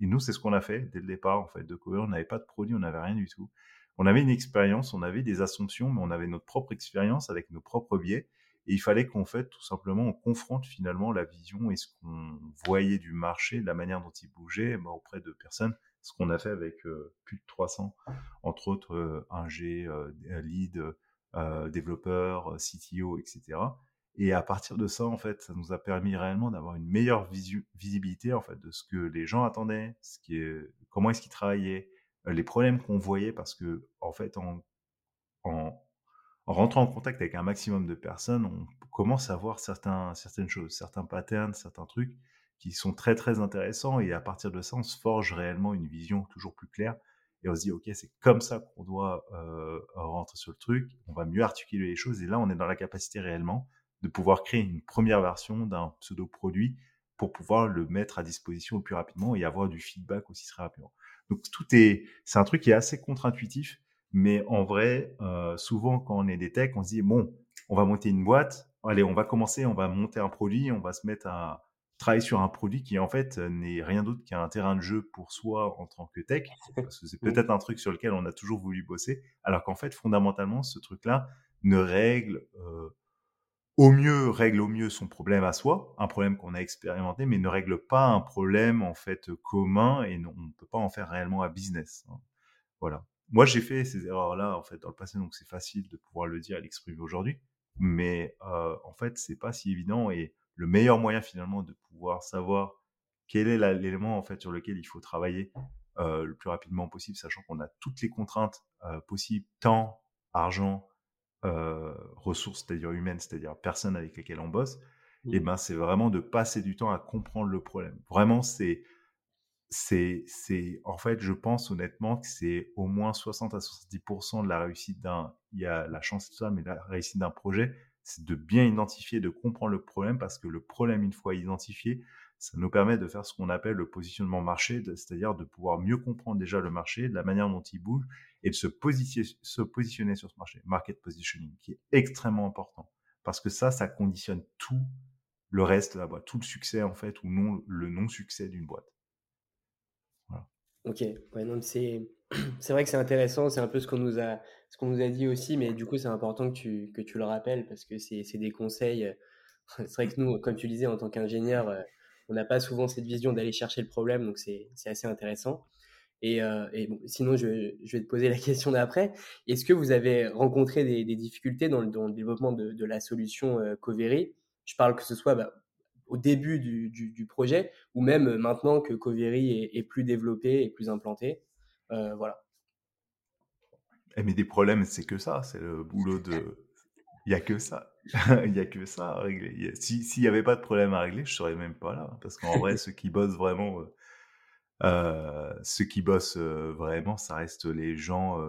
Et nous c'est ce qu'on a fait dès le départ en fait de Cover, on n'avait pas de produit, on n'avait rien du tout. On avait une expérience, on avait des assumptions, mais on avait notre propre expérience avec nos propres biais et il fallait qu'on fait tout simplement on confronte finalement la vision et ce qu'on voyait du marché, la manière dont il bougeait bah, auprès de personnes ce qu'on a fait avec euh, plus de 300, entre autres euh, un G, euh, lead, euh, développeurs, euh, CTO, etc. Et à partir de ça, en fait, ça nous a permis réellement d'avoir une meilleure visibilité en fait de ce que les gens attendaient, ce qui est, comment est-ce qu'ils travaillaient, euh, les problèmes qu'on voyait, parce que en fait, en, en, rentrant en contact avec un maximum de personnes, on commence à voir certaines choses, certains patterns, certains trucs qui sont très très intéressants. Et à partir de ça, on se forge réellement une vision toujours plus claire et on se dit ok c'est comme ça qu'on doit euh, rentrer sur le truc, on va mieux articuler les choses. Et là on est dans la capacité réellement de pouvoir créer une première version d'un pseudo produit pour pouvoir le mettre à disposition plus rapidement et avoir du feedback aussi très rapidement. Donc tout est, c'est un truc qui est assez contre-intuitif, mais en vrai, euh, souvent quand on est des techs, on se dit bon, on va monter une boîte, allez, on va commencer, on va monter un produit, on va se mettre à, travailler sur un produit qui en fait n'est rien d'autre qu'un terrain de jeu pour soi en tant que tech, parce que c'est peut-être un truc sur lequel on a toujours voulu bosser, alors qu'en fait fondamentalement ce truc-là ne règle euh, au mieux règle au mieux son problème à soi, un problème qu'on a expérimenté, mais ne règle pas un problème en fait commun et on ne peut pas en faire réellement un business. Hein. Voilà. moi, j'ai fait ces erreurs-là en fait dans le passé, donc c'est facile de pouvoir le dire et l'exprimer aujourd'hui. Mais euh, en fait, c'est pas si évident et le meilleur moyen finalement de pouvoir savoir quel est l'élément en fait sur lequel il faut travailler euh, le plus rapidement possible, sachant qu'on a toutes les contraintes euh, possibles, temps, argent, euh, ressources, c'est-à-dire humaines, c'est-à-dire personnes avec lesquelles on bosse, et mmh. ben c'est vraiment de passer du temps à comprendre le problème. Vraiment, c'est c'est, c'est, en fait, je pense honnêtement que c'est au moins 60 à 70% de la réussite d'un, il y a la chance de ça, mais la réussite d'un projet, c'est de bien identifier, de comprendre le problème, parce que le problème, une fois identifié, ça nous permet de faire ce qu'on appelle le positionnement marché, c'est-à-dire de pouvoir mieux comprendre déjà le marché, la manière dont il bouge, et de se positionner, sur ce marché, market positioning, qui est extrêmement important, parce que ça, ça conditionne tout le reste de la boîte, tout le succès en fait, ou non, le non-succès d'une boîte. Ok, ouais, c'est, c'est vrai que c'est intéressant, c'est un peu ce qu'on nous a, nous a dit aussi, mais du coup, c'est important que tu, que tu le rappelles parce que c'est, des conseils. Euh, c'est vrai que nous, comme tu disais, en tant qu'ingénieur, euh, on n'a pas souvent cette vision d'aller chercher le problème, donc c'est, assez intéressant. Et, euh, sinon, je, vais te poser la question d'après. Est-ce que vous avez rencontré des, difficultés dans le, développement de, la solution euh, Covery Je parle que ce soit bah, au début du, du, projet, ou même maintenant que Covery est, plus développé et plus implanté. Euh, voilà. Eh, mais des problèmes, c'est que ça, c'est le boulot de. Il n'y a que ça. Il n'y a que ça à régler. S'il n'y avait pas de problème à régler, je ne serais même pas là. Parce qu'en vrai, ceux qui bossent vraiment, euh, ceux qui bossent vraiment, ça reste les gens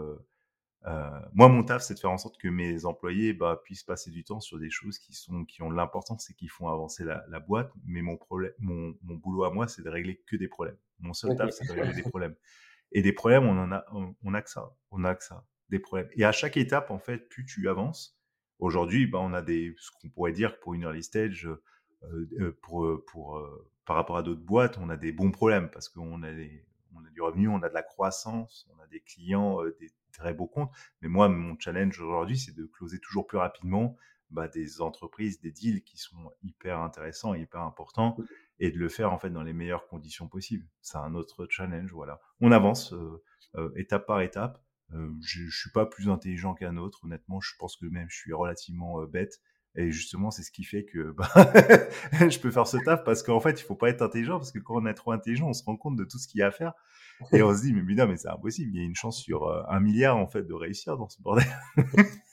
euh, moi, mon taf, c'est de faire en sorte que mes employés bah, puissent passer du temps sur des choses qui, sont, qui ont de l'importance et qui font avancer la, la boîte. Mais mon, problème, mon, mon boulot à moi, c'est de régler que des problèmes. Mon seul taf, c'est de régler des problèmes. Et des problèmes, on en a, que ça. On a que ça. Des problèmes. Et à chaque étape, en fait, plus tu avances. Aujourd'hui, bah, on a des, ce qu'on pourrait dire pour une early stage, euh, euh pour, pour, euh, par rapport à d'autres boîtes, on a des bons problèmes parce qu'on a, on a du revenu, on a de la croissance, on a des clients, des très beaux comptes. Mais moi, mon challenge aujourd'hui, c'est de closer toujours plus rapidement bah, des entreprises, des deals qui sont hyper intéressants, hyper importants, et de le faire en fait dans les meilleures conditions possibles. C'est un autre challenge, voilà. On avance euh, euh, étape par étape. Euh, je, je suis pas plus intelligent qu'un autre, honnêtement. Je pense que même je suis relativement bête. Et justement, c'est ce qui fait que bah, je peux faire ce taf parce qu'en fait, il faut pas être intelligent parce que quand on est trop intelligent, on se rend compte de tout ce qu'il y a à faire et on se dit, mais non, mais c'est impossible. Il y a une chance sur un milliard, en fait, de réussir dans ce bordel.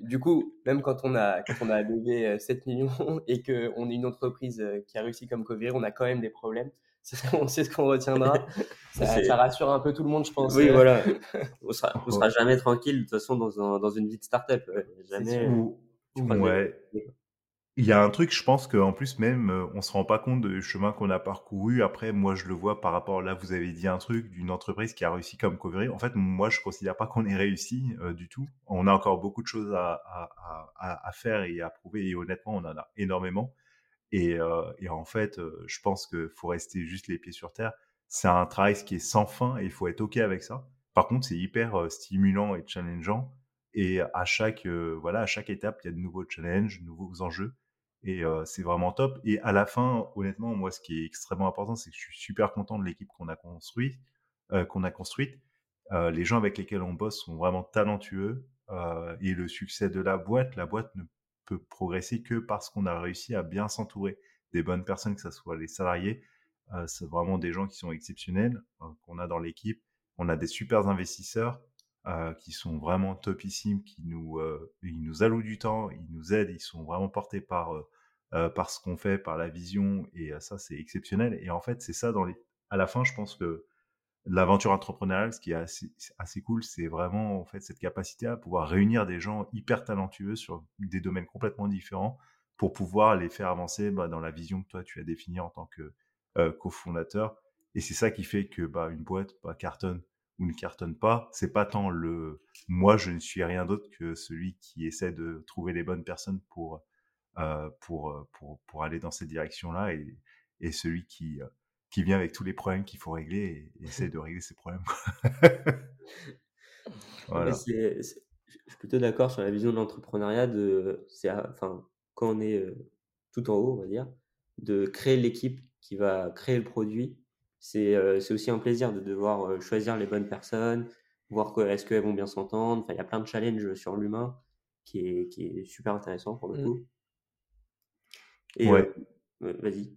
du, coup, même quand on a, quand on a levé 7 euh, millions et qu'on est une entreprise euh, qui a réussi comme Cover, on a quand même des problèmes. C'est ce qu'on, ce qu'on retiendra. Ça, rassure un peu tout le monde, je pense. Oui, voilà. On sera, on sera jamais tranquille, de toute façon, dans, dans une vie de start-up. Jamais. Ouais. Il y a un truc, je pense qu'en plus même, euh, on se rend pas compte du chemin qu'on a parcouru. Après, moi, je le vois par rapport, là, vous avez dit un truc d'une entreprise qui a réussi comme Covery. En fait, moi, je considère pas qu'on ait réussi euh, du tout. On a encore beaucoup de choses à, faire et à prouver. Et honnêtement, on en a énormément. Et, euh, en fait, euh, je pense qu'il faut rester juste les pieds sur terre. C'est un travail qui est sans fin et il faut être OK avec ça. Par contre, c'est hyper stimulant et challengeant. Et à chaque, voilà, à chaque étape, il y a de nouveaux challenges, de nouveaux enjeux. Et c'est vraiment top. Et à la fin, honnêtement, moi, ce qui est extrêmement important, c'est que je suis super content de l'équipe qu'on a construite. Qu'on a construite. Les gens avec lesquels on bosse sont vraiment talentueux. Et le succès de la boîte, la boîte ne peut progresser que parce qu'on a réussi à bien s'entourer des bonnes personnes, que ce soit les salariés. c'est vraiment des gens qui sont exceptionnels qu'on a dans l'équipe. On a des super investisseurs qui sont vraiment topissimes, qui nous, ils nous allouent du temps, ils nous aident, ils sont vraiment portés par, par ce qu'on fait, par la vision, et ça, c'est exceptionnel. Et en fait, c'est ça, dans les... à la fin, je pense que l'aventure entrepreneuriale, ce qui est assez, assez cool, c'est vraiment en fait cette capacité à pouvoir réunir des gens hyper talentueux sur des domaines complètement différents pour pouvoir les faire avancer bah, dans la vision que toi tu as définie en tant que cofondateur. Et c'est ça qui fait que bah, une boîte bah, cartonne ou ne cartonne pas, c'est pas tant le moi je ne suis rien d'autre que celui qui essaie de trouver les bonnes personnes pour euh, pour, euh, pour pour aller dans cette direction-là et, et celui qui euh, qui vient avec tous les problèmes qu'il faut régler et, essaie de régler ces problèmes. voilà. je suis plutôt d'accord sur la vision de l'entrepreneuriat de c'est enfin quand on est tout en haut on va dire de créer l'équipe qui va créer le produit euh, c'est aussi un plaisir de devoir euh, choisir les bonnes personnes, voir est-ce qu'elles vont bien s'entendre. Enfin, il y a plein de challenges sur l'humain qui est, qui est super intéressant pour le mmh. coup. Et ouais. vas-y.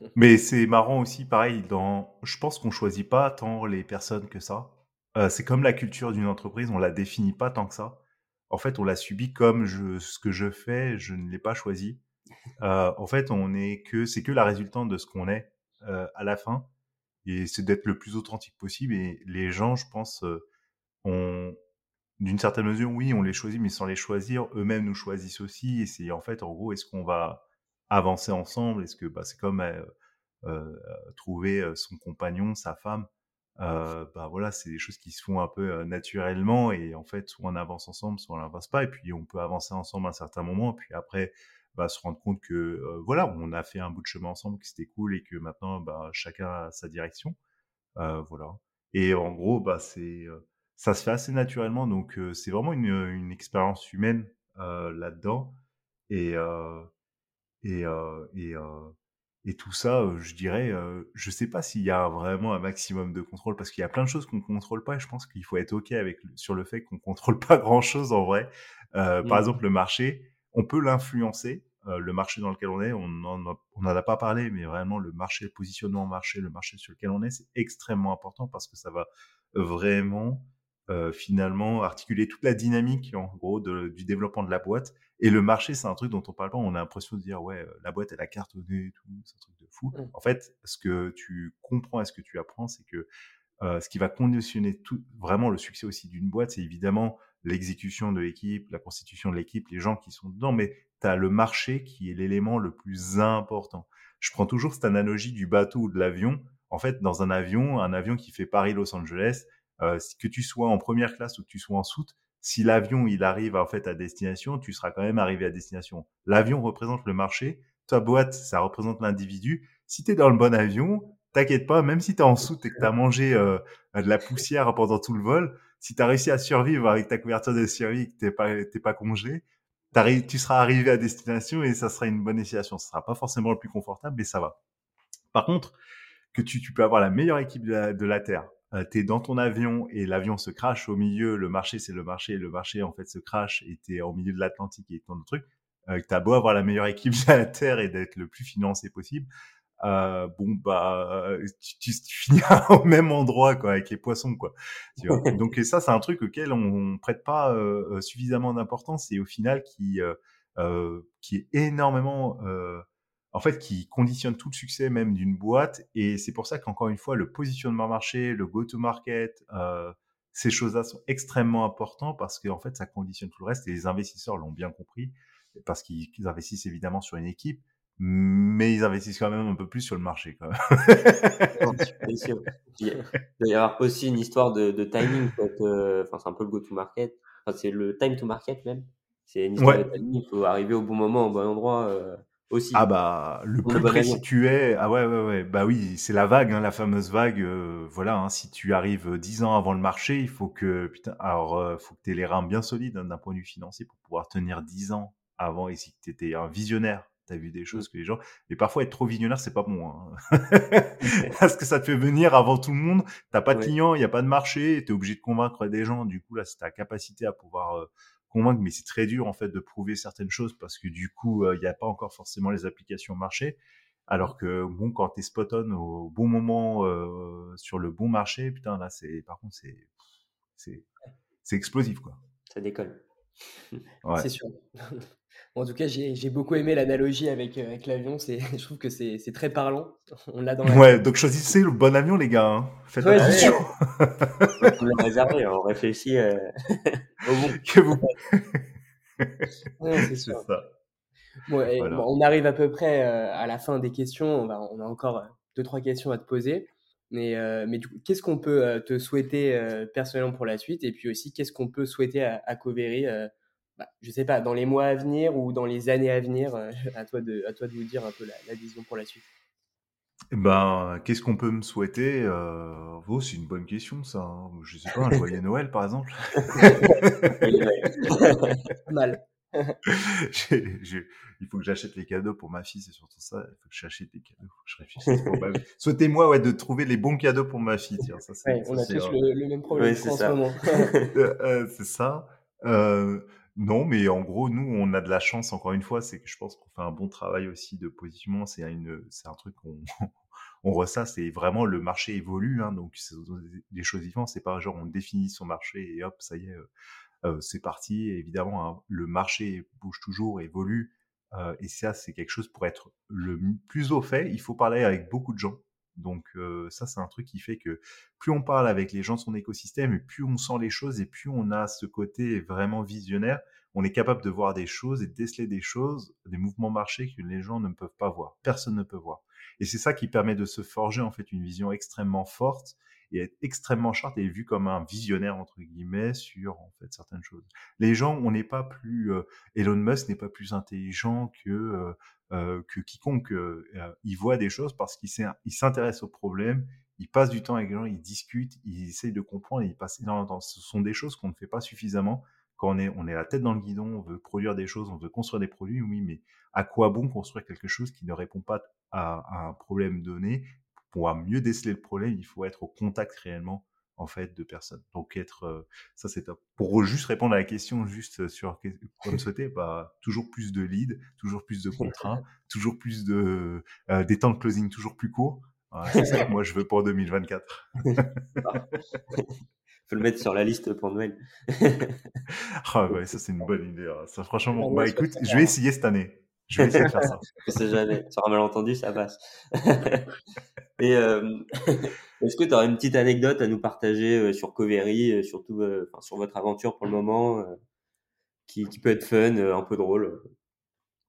Mais c'est marrant aussi, pareil, dans... je pense qu'on choisit pas tant les personnes que ça. c'est comme la culture d'une entreprise, on la définit pas tant que ça. En fait, on l'a subi comme je, ce que je fais, je ne l'ai pas choisi. en fait, on est que, c'est que la résultante de ce qu'on est à la fin. Et c'est d'être le plus authentique possible. Et les gens, je pense, ont, d'une certaine mesure, oui, on les choisit, mais sans les choisir, eux-mêmes nous choisissent aussi. Et c'est en fait, en gros, est-ce qu'on va avancer ensemble Est-ce que bah, c'est comme euh, euh, trouver son compagnon, sa femme euh, bah voilà, c'est des choses qui se font un peu naturellement et en fait, soit on avance ensemble, soit on n'avance pas et puis on peut avancer ensemble à un certain moment et puis après, bah, se rendre compte que voilà, on a fait un bout de chemin ensemble, que c'était cool et que maintenant, bah, chacun a sa direction, voilà. Et en gros, bah c'est ça se fait assez naturellement, donc c'est vraiment une, une expérience humaine là-dedans et et, et, et tout ça, je dirais, je sais pas s'il y a vraiment un maximum de contrôle parce qu'il y a plein de choses qu'on contrôle pas et je pense qu'il faut être ok avec sur le fait qu'on contrôle pas grand chose en vrai. Par mmh. exemple, le marché, on peut l'influencer. le marché dans lequel on est, on n'en on a pas parlé, mais vraiment le marché, le positionnement marché, le marché sur lequel on est, c'est extrêmement important parce que ça va vraiment euh, finalement articuler toute la dynamique en gros de, du développement de la boîte. Et le marché, c'est un truc dont on parle pas. On a l'impression de dire ouais, la boîte elle a cartonné et tout, c'est un truc de fou. Mmh. En fait, ce que tu comprends et ce que tu apprends, c'est que euh, ce qui va conditionner tout, vraiment le succès aussi d'une boîte, c'est évidemment l'exécution de l'équipe, la constitution de l'équipe, les gens qui sont dedans, mais tu as le marché qui est l'élément le plus important. Je prends toujours cette analogie du bateau ou de l'avion. En fait, dans un avion, un avion qui fait Paris-Los Angeles, que tu sois en première classe ou que tu sois en soute, si l'avion il arrive en fait à destination, tu seras quand même arrivé à destination. L'avion représente le marché, ta boîte ça représente l'individu. Si tu es dans le bon avion, t'inquiète pas, même si tu es en soute et que tu as mangé euh, de la poussière pendant tout le vol, si tu as réussi à survivre avec ta couverture de survie que t'es pas pas congelé, tu seras arrivé à destination et ça sera une bonne destination. Ce sera pas forcément le plus confortable, mais ça va. Par contre, que tu, tu peux avoir la meilleure équipe de la, de la Terre, euh, tu es dans ton avion et l'avion se crache au milieu, le marché c'est le marché, le marché en fait se crache et tu es au milieu de l'Atlantique et ton truc, euh, tu as beau avoir la meilleure équipe de la Terre et d'être le plus financé possible, euh, bon bah tu, tu, finiras au même endroit quoi avec les poissons quoi tu vois. Donc ça c'est un truc auquel on, on prête pas euh, suffisamment d'importance et au final qui euh, qui est énormément en fait, qui conditionne tout le succès même d'une boîte. Et c'est pour ça qu'encore une fois, le positionnement marché, le go-to-market, euh, ces choses-là sont extrêmement importants parce qu'en fait, ça conditionne tout le reste. Et les investisseurs l'ont bien compris parce qu'ils investissent évidemment sur une équipe, mais ils investissent quand même un peu plus sur le marché. Quand même. Il doit y avoir aussi une histoire de, timing. Euh, enfin, c'est un peu le go-to-market. Enfin, c'est le time to market même. C'est une histoire de timing. Il faut arriver au bon moment, au bon endroit. Euh, aussi. Ah bah le plus précis tu es, ah ouais ouais ouais, bah oui c'est la vague, hein, la fameuse vague. Euh, voilà, hein, si tu arrives euh, dix ans avant le marché, il faut que putain, alors euh, faut que tu aies les reins bien solides hein, d'un point de vue financier pour pouvoir tenir dix ans avant. Et si tu étais un visionnaire, tu as vu des choses que les gens. Mais parfois être trop visionnaire c'est pas bon, hein. parce que ça te fait venir avant tout le monde. T'as pas de clients, il y a pas de marché, tu es obligé de convaincre des gens. Du coup là c'est ta capacité à pouvoir convaincre, mais c'est très dur en fait de prouver certaines choses parce que du coup, euh, il n'y a pas encore forcément les applications marché. Alors que bon, quand tu es spot on au bon moment euh, sur le bon marché, putain là, c'est par contre c'est c'est c'est explosif quoi. Ça décolle. Ouais. C'est sûr. en tout cas, j'ai beaucoup aimé l'analogie avec, euh, avec l'avion. Je trouve que c'est très parlant. On l'a dans la Ouais, donc choisissez le bon avion, les gars. Hein. Faites attention. on l'a réservé, on réfléchit euh, au bon. Que vous... c'est Ça. on arrive à peu près euh, à la fin des questions. On, on a encore deux, trois questions à te poser. Mais, mais du coup, qu'est-ce qu'on peut te souhaiter personnellement pour la suite? Et puis aussi, qu'est-ce qu'on peut souhaiter à, à Covery bah, je sais pas, dans les mois à venir ou dans les années à venir, euh, à, toi de, à toi de vous dire un peu la, vision pour la suite. Eh ben, qu'est-ce qu'on peut me souhaiter euh, oh, C'est une bonne question, ça. Hein. Je sais pas, un joyeux Noël, par exemple. Mal. il faut que j'achète les cadeaux pour ma fille, c'est surtout ça. Il faut que j'achète des cadeaux. je ma Souhaitez-moi ouais, de trouver les bons cadeaux pour ma fille. Tiens, ça, ouais, on a tous le, même problème en ce moment. Euh, euh, c'est ça. Euh, non, mais en gros, nous, on a de la chance, encore une fois, c'est que je pense qu'on fait un bon travail aussi de positionnement. C'est un truc qu'on on ressent, c'est vraiment le marché évolue. Hein, donc, des choses différentes. C'est pas genre on définit son marché et hop, ça y est, euh, c'est parti. Évidemment, hein, le marché bouge toujours, évolue. Euh, et ça, c'est quelque chose pour être le plus au fait. Il faut parler avec beaucoup de gens. Donc euh, ça, c'est un truc qui fait que plus on parle avec les gens de son écosystème, et plus on sent les choses, et plus on a ce côté vraiment visionnaire, on est capable de voir des choses et de déceler des choses, des mouvements marchés que les gens ne peuvent pas voir. Personne ne peut voir. Et c'est ça qui permet de se forger en fait une vision extrêmement forte et être extrêmement charte et vu comme un visionnaire entre guillemets sur en fait certaines choses. Les gens, on n'est pas plus euh, Elon Musk n'est pas plus intelligent que euh, que quiconque. il voit des choses parce qu'il s'intéresse aux problèmes, il passe du temps avec les gens, il discute, il essaye de comprendre, il passe énormément de. Ce sont des choses qu'on ne fait pas suffisamment quand on est on est la tête dans le guidon, on veut produire des choses, on veut construire des produits, oui, mais à quoi bon construire quelque chose qui ne répond pas à un problème donné? Pour mieux déceler le problème, il faut être au contact réellement en fait de personnes. Donc être euh, ça c'est top. Pour juste répondre à la question juste sur comme souhaiter, bah toujours plus de leads, toujours plus de contrats, toujours plus de euh, des temps de closing toujours plus courts. c'est ça que moi je veux pour 2024. faut le mettre sur la liste pour Noël. ah ouais, ça c'est une bonne idée. Hein. Ça franchement, bah écoute, je vais essayer cette année. Je vais essayer de faire ça. Je sais jamais. Sur un malentendu, ça passe. Et euh, est-ce que tu aurais une petite anecdote à nous partager euh, sur Covery, euh, surtout enfin, sur votre aventure pour le moment, qui, qui, peut être fun, un peu drôle?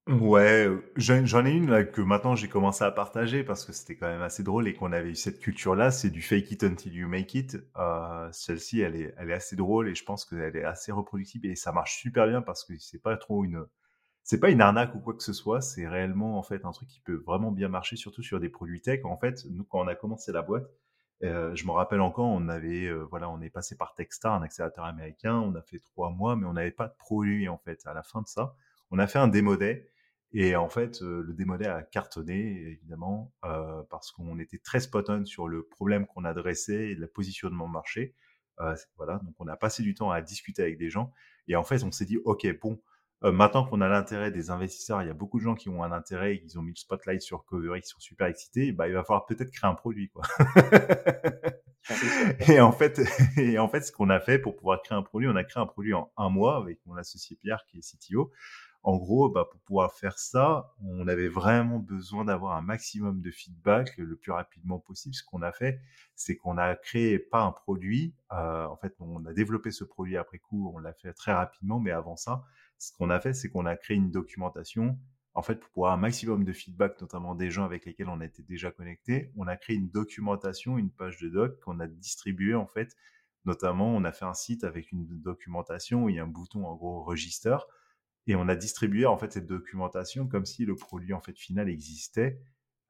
Ouais, j'en ai une là, que maintenant j'ai commencé à partager parce que c'était quand même assez drôle et qu'on avait eu cette culture-là, c'est du fake it until you make it. Euh, Celle-ci, elle est, elle est assez drôle et je pense qu'elle est assez reproductible et ça marche super bien parce que c'est pas trop une, c'est pas une arnaque ou quoi que ce soit, c'est réellement en fait un truc qui peut vraiment bien marcher, surtout sur des produits tech. En fait, nous quand on a commencé la boîte, euh, je me rappelle encore, on avait, euh, voilà, on est passé par Techstar, un accélérateur américain, on a fait trois mois, mais on n'avait pas de produit en fait. À la fin de ça, on a fait un démo et en fait, euh, le démo a cartonné évidemment parce qu'on était très spot on sur le problème qu'on adressait et le positionnement marché. voilà, donc on a passé du temps à discuter avec des gens et en fait, on s'est dit, ok, bon euh, maintenant qu'on a l'intérêt des investisseurs, il y a beaucoup de gens qui ont un intérêt et qui ont mis le spotlight sur Covery, qui sont super excités, bah, il va falloir peut-être créer un produit. Quoi. et, en fait, et en fait, ce qu'on a fait pour pouvoir créer un produit, on a créé un produit en un mois avec mon associé Pierre qui est CTO. En gros, bah, pour pouvoir faire ça, on avait vraiment besoin d'avoir un maximum de feedback le plus rapidement possible. Ce qu'on a fait, c'est qu'on a créé pas un produit. Euh, en fait, on a développé ce produit après coup, on l'a fait très rapidement, mais avant ça, ce qu'on a fait, c'est qu'on a créé une documentation, en fait, pour pouvoir un maximum de feedback, notamment des gens avec lesquels on était déjà connectés. On a créé une documentation, une page de doc qu'on a distribuée, en fait. Notamment, on a fait un site avec une documentation où il y a un bouton, en gros, register. Et on a distribué, en fait, cette documentation comme si le produit, en fait, final existait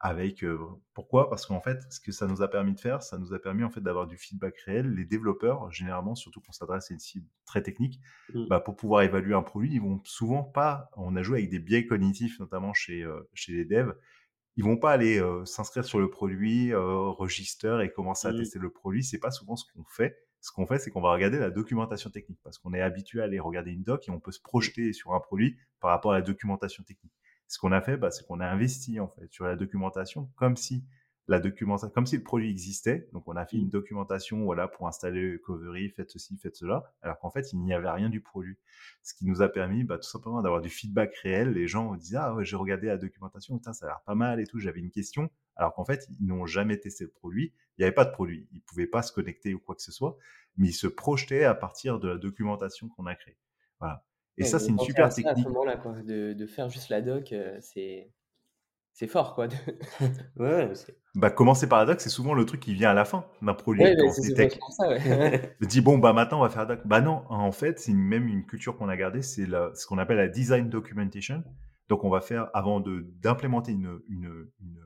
avec euh, pourquoi? Parce qu'en fait, ce que ça nous a permis de faire, ça nous a permis en fait d'avoir du feedback réel. Les développeurs, généralement, surtout qu'on s'adresse à une cible très technique, mmh. bah, pour pouvoir évaluer un produit, ils vont souvent pas. On a joué avec des biais cognitifs, notamment chez euh, chez les devs. Ils vont pas aller euh, s'inscrire sur le produit, register et commencer à mmh. tester le produit. C'est pas souvent ce qu'on fait. Ce qu'on fait, c'est qu'on va regarder la documentation technique parce qu'on est habitué à aller regarder une doc et on peut se projeter sur un produit par rapport à la documentation technique. Ce qu'on a fait, bah, c'est qu'on a investi en fait sur la documentation comme si la documentation, comme si le produit existait. Donc on a fait une mmh. documentation, voilà, pour installer Covery, faites ceci, faites cela, alors qu'en fait il n'y avait rien du produit. Ce qui nous a permis, bah, tout simplement d'avoir du feedback réel. Les gens disaient ah ouais, j'ai regardé la documentation, putain ça a l'air pas mal et tout. J'avais une question, alors qu'en fait ils n'ont jamais testé le produit. Il n'y avait pas de produit, ils pouvaient pas se connecter ou quoi que ce soit, mais ils se projetaient à partir de la documentation qu'on a créée. Voilà. Et ça, c'est une super technique. À ce moment-là, de, de, faire juste la doc, euh, c'est c'est fort, quoi. ouais, bah, commencer par la doc, c'est souvent le truc qui vient à la fin d'un projet. Ouais, c'est tech. Ça, ouais. dis bon, bah maintenant on va faire la doc. Bah non, en fait, c'est même une culture qu'on a gardée, c'est ce qu'on appelle la design documentation. Donc on va faire avant de d'implémenter une, une, une,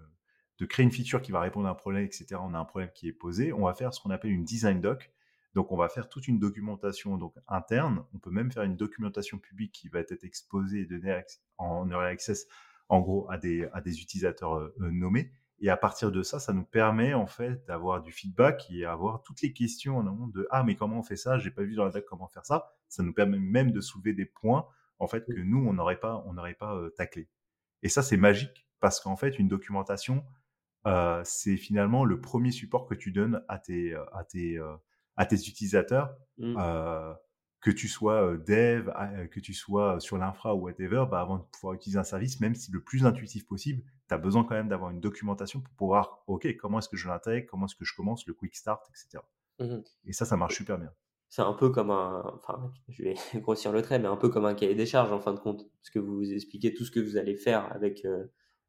de créer une feature qui va répondre à un problème, etc. On a un problème qui est posé. On va faire ce qu'on appelle une design doc. Donc, on va faire toute une documentation donc, interne. On peut même faire une documentation publique qui va être exposée et donnée en early access, en gros, à des, utilisateurs euh, nommés. Et à partir de ça, ça nous permet en fait d'avoir du feedback et avoir toutes les questions en amont de ah mais comment on fait ça? J'ai pas vu dans la doc comment faire ça. Ça nous permet même de soulever des points en fait que nous on n'aurait pas on n'aurait pas euh, taclé. Et ça c'est magique parce qu'en fait une documentation euh, c'est finalement le premier support que tu donnes à tes à tes à tes utilisateurs. Mmh. Euh, que tu sois dev, que tu sois sur l'infra ou whatever, bah avant de pouvoir utiliser un service, même si le plus intuitif possible, tu as besoin quand même d'avoir une documentation pour pouvoir, OK, comment est-ce que je l'intègre, comment est-ce que je commence, le quick start, etc. Mmh Et ça, ça marche super bien. C'est un peu comme un, enfin, je vais grossir le trait, mais un peu comme un cahier des charges en fin de compte, parce que vous expliquez tout ce que vous allez faire avec euh,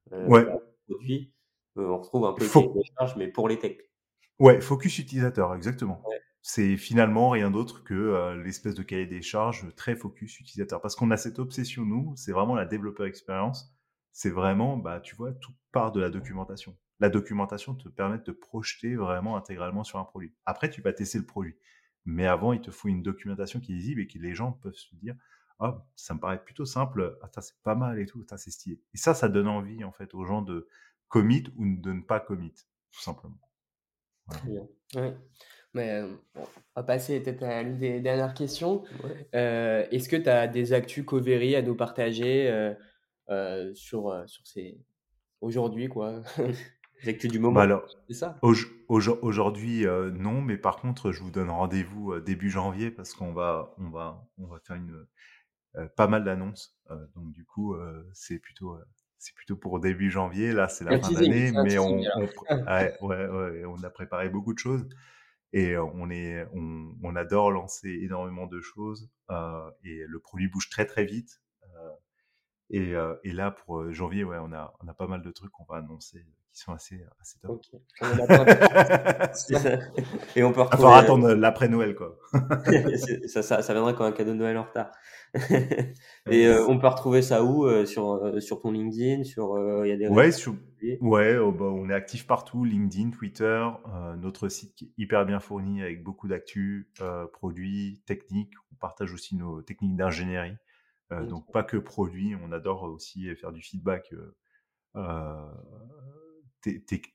ouais. le produit. on retrouve un peu le cahier des charges, mais pour les techs. Ouais, focus utilisateur, exactement. Ouais c'est finalement rien d'autre que euh, l'espèce de cahier des charges très focus utilisateur. Parce qu'on a cette obsession, nous, c'est vraiment la développeur expérience. C'est vraiment, bah, tu vois, tout part de la documentation. La documentation te permet de te projeter vraiment intégralement sur un produit. Après, tu vas tester le produit. Mais avant, il te faut une documentation qui est visible et que les gens peuvent se dire, ah, ça me paraît plutôt simple, ah, c'est pas mal et tout, c'est stylé. Et ça, ça donne envie, en fait, aux gens de commit ou de ne pas commit, tout simplement. Voilà. Mais on va passer peut-être à l'une des dernières questions. Est-ce que tu as des actus Covery à nous partager sur, sur ces. aujourd'hui, quoi? Les actus du moment. Bah alors, c'est ça Aujourd'hui, non, mais par contre, je vous donne rendez-vous début janvier parce qu'on va, on va, on va faire une, pas mal d'annonces. donc, du coup, c'est plutôt c'est plutôt pour début janvier. Là, c'est la fin d'année, mais on, ouais, ouais, on, a préparé beaucoup de choses. Et on, est, on, adore lancer énormément de choses et le produit bouge très très vite. Et, et, là, pour janvier, ouais, on a, on a pas mal de trucs qu'on va annoncer qui sont assez, assez top. et on peut retrouver... Enfin, attendre l'après-Noël, quoi. ça, ça, ça, viendra comme un cadeau de Noël en retard. et on peut retrouver ça où sur, sur ton LinkedIn sur, y a des Ouais, sur, Ouais, oh, bah, on est actif partout, LinkedIn, Twitter, euh, notre site qui est hyper bien fourni avec beaucoup d'actu, euh, produits, techniques. On partage aussi nos techniques d'ingénierie. Euh, donc pas que produits, on adore aussi faire du feedback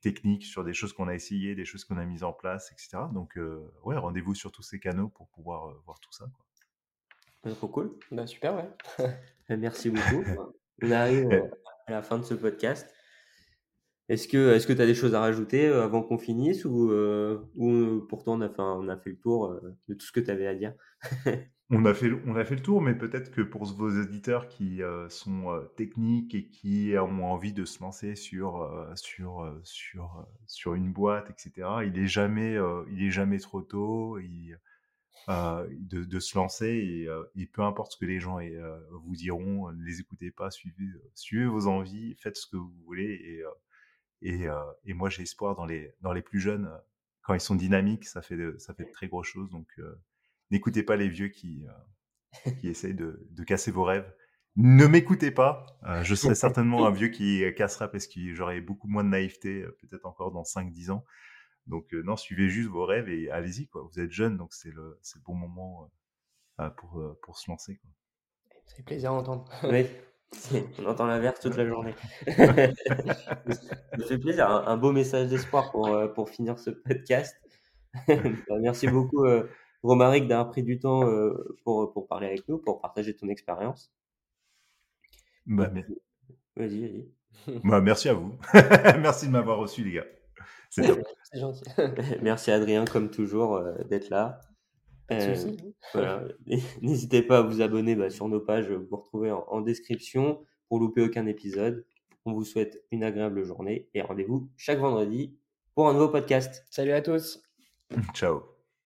technique sur des choses qu'on a essayé, des choses qu'on a mises en place, etc. Donc ouais, rendez-vous sur tous ces canaux pour pouvoir voir tout ça. Quoi. Trop cool. Bah, super, ouais. Merci beaucoup. On arrive à la fin de ce podcast. Est-ce que est-ce que tu as des choses à rajouter euh, avant qu'on finisse ou, euh, ou euh, pourtant on a fait, on a fait le tour de tout ce que tu avais à dire on, a fait, on a fait le tour, mais peut-être que pour vos éditeurs qui sont techniques et qui ont envie de se lancer sur, sur, sur, sur une boîte, etc., il n'est jamais, est jamais trop tôt de, de, se lancer et, peu importe ce que les gens vous diront, ne les écoutez pas, suivez, suivez vos envies, faites ce que vous voulez et et, euh, et moi, j'ai espoir dans les, dans les plus jeunes. Quand ils sont dynamiques, ça fait de, ça fait de très grosses choses. Donc, euh, n'écoutez pas les vieux qui, euh, qui essayent de, de, casser vos rêves. Ne m'écoutez pas. je serai certainement un vieux qui cassera parce que j'aurai beaucoup moins de naïveté, peut-être encore dans 5-10 ans. Donc, non, suivez juste vos rêves et allez-y. Quoi. Vous êtes jeune, donc c'est le, le bon moment pour, pour se lancer. Quoi. C'est plaisir d'entendre. Oui. On entend l'inverse toute la journée. ça fait plaisir. Un, beau message d'espoir pour, euh, pour finir ce podcast. Bah, merci beaucoup, euh, Romaric, d'avoir pris du temps euh, pour, pour parler avec nous, pour partager ton expérience. Bah, vas-y, vas-y. Bah, merci à vous. merci de m'avoir reçu, les gars. C'est gentil. merci, Adrien, comme toujours, d'être là. Euh, N'hésitez pas à vous abonner bah, sur nos pages, vous retrouvez en, en description pour louper aucun épisode. On vous souhaite une agréable journée et rendez-vous chaque vendredi pour un nouveau podcast. Salut à tous. Ciao.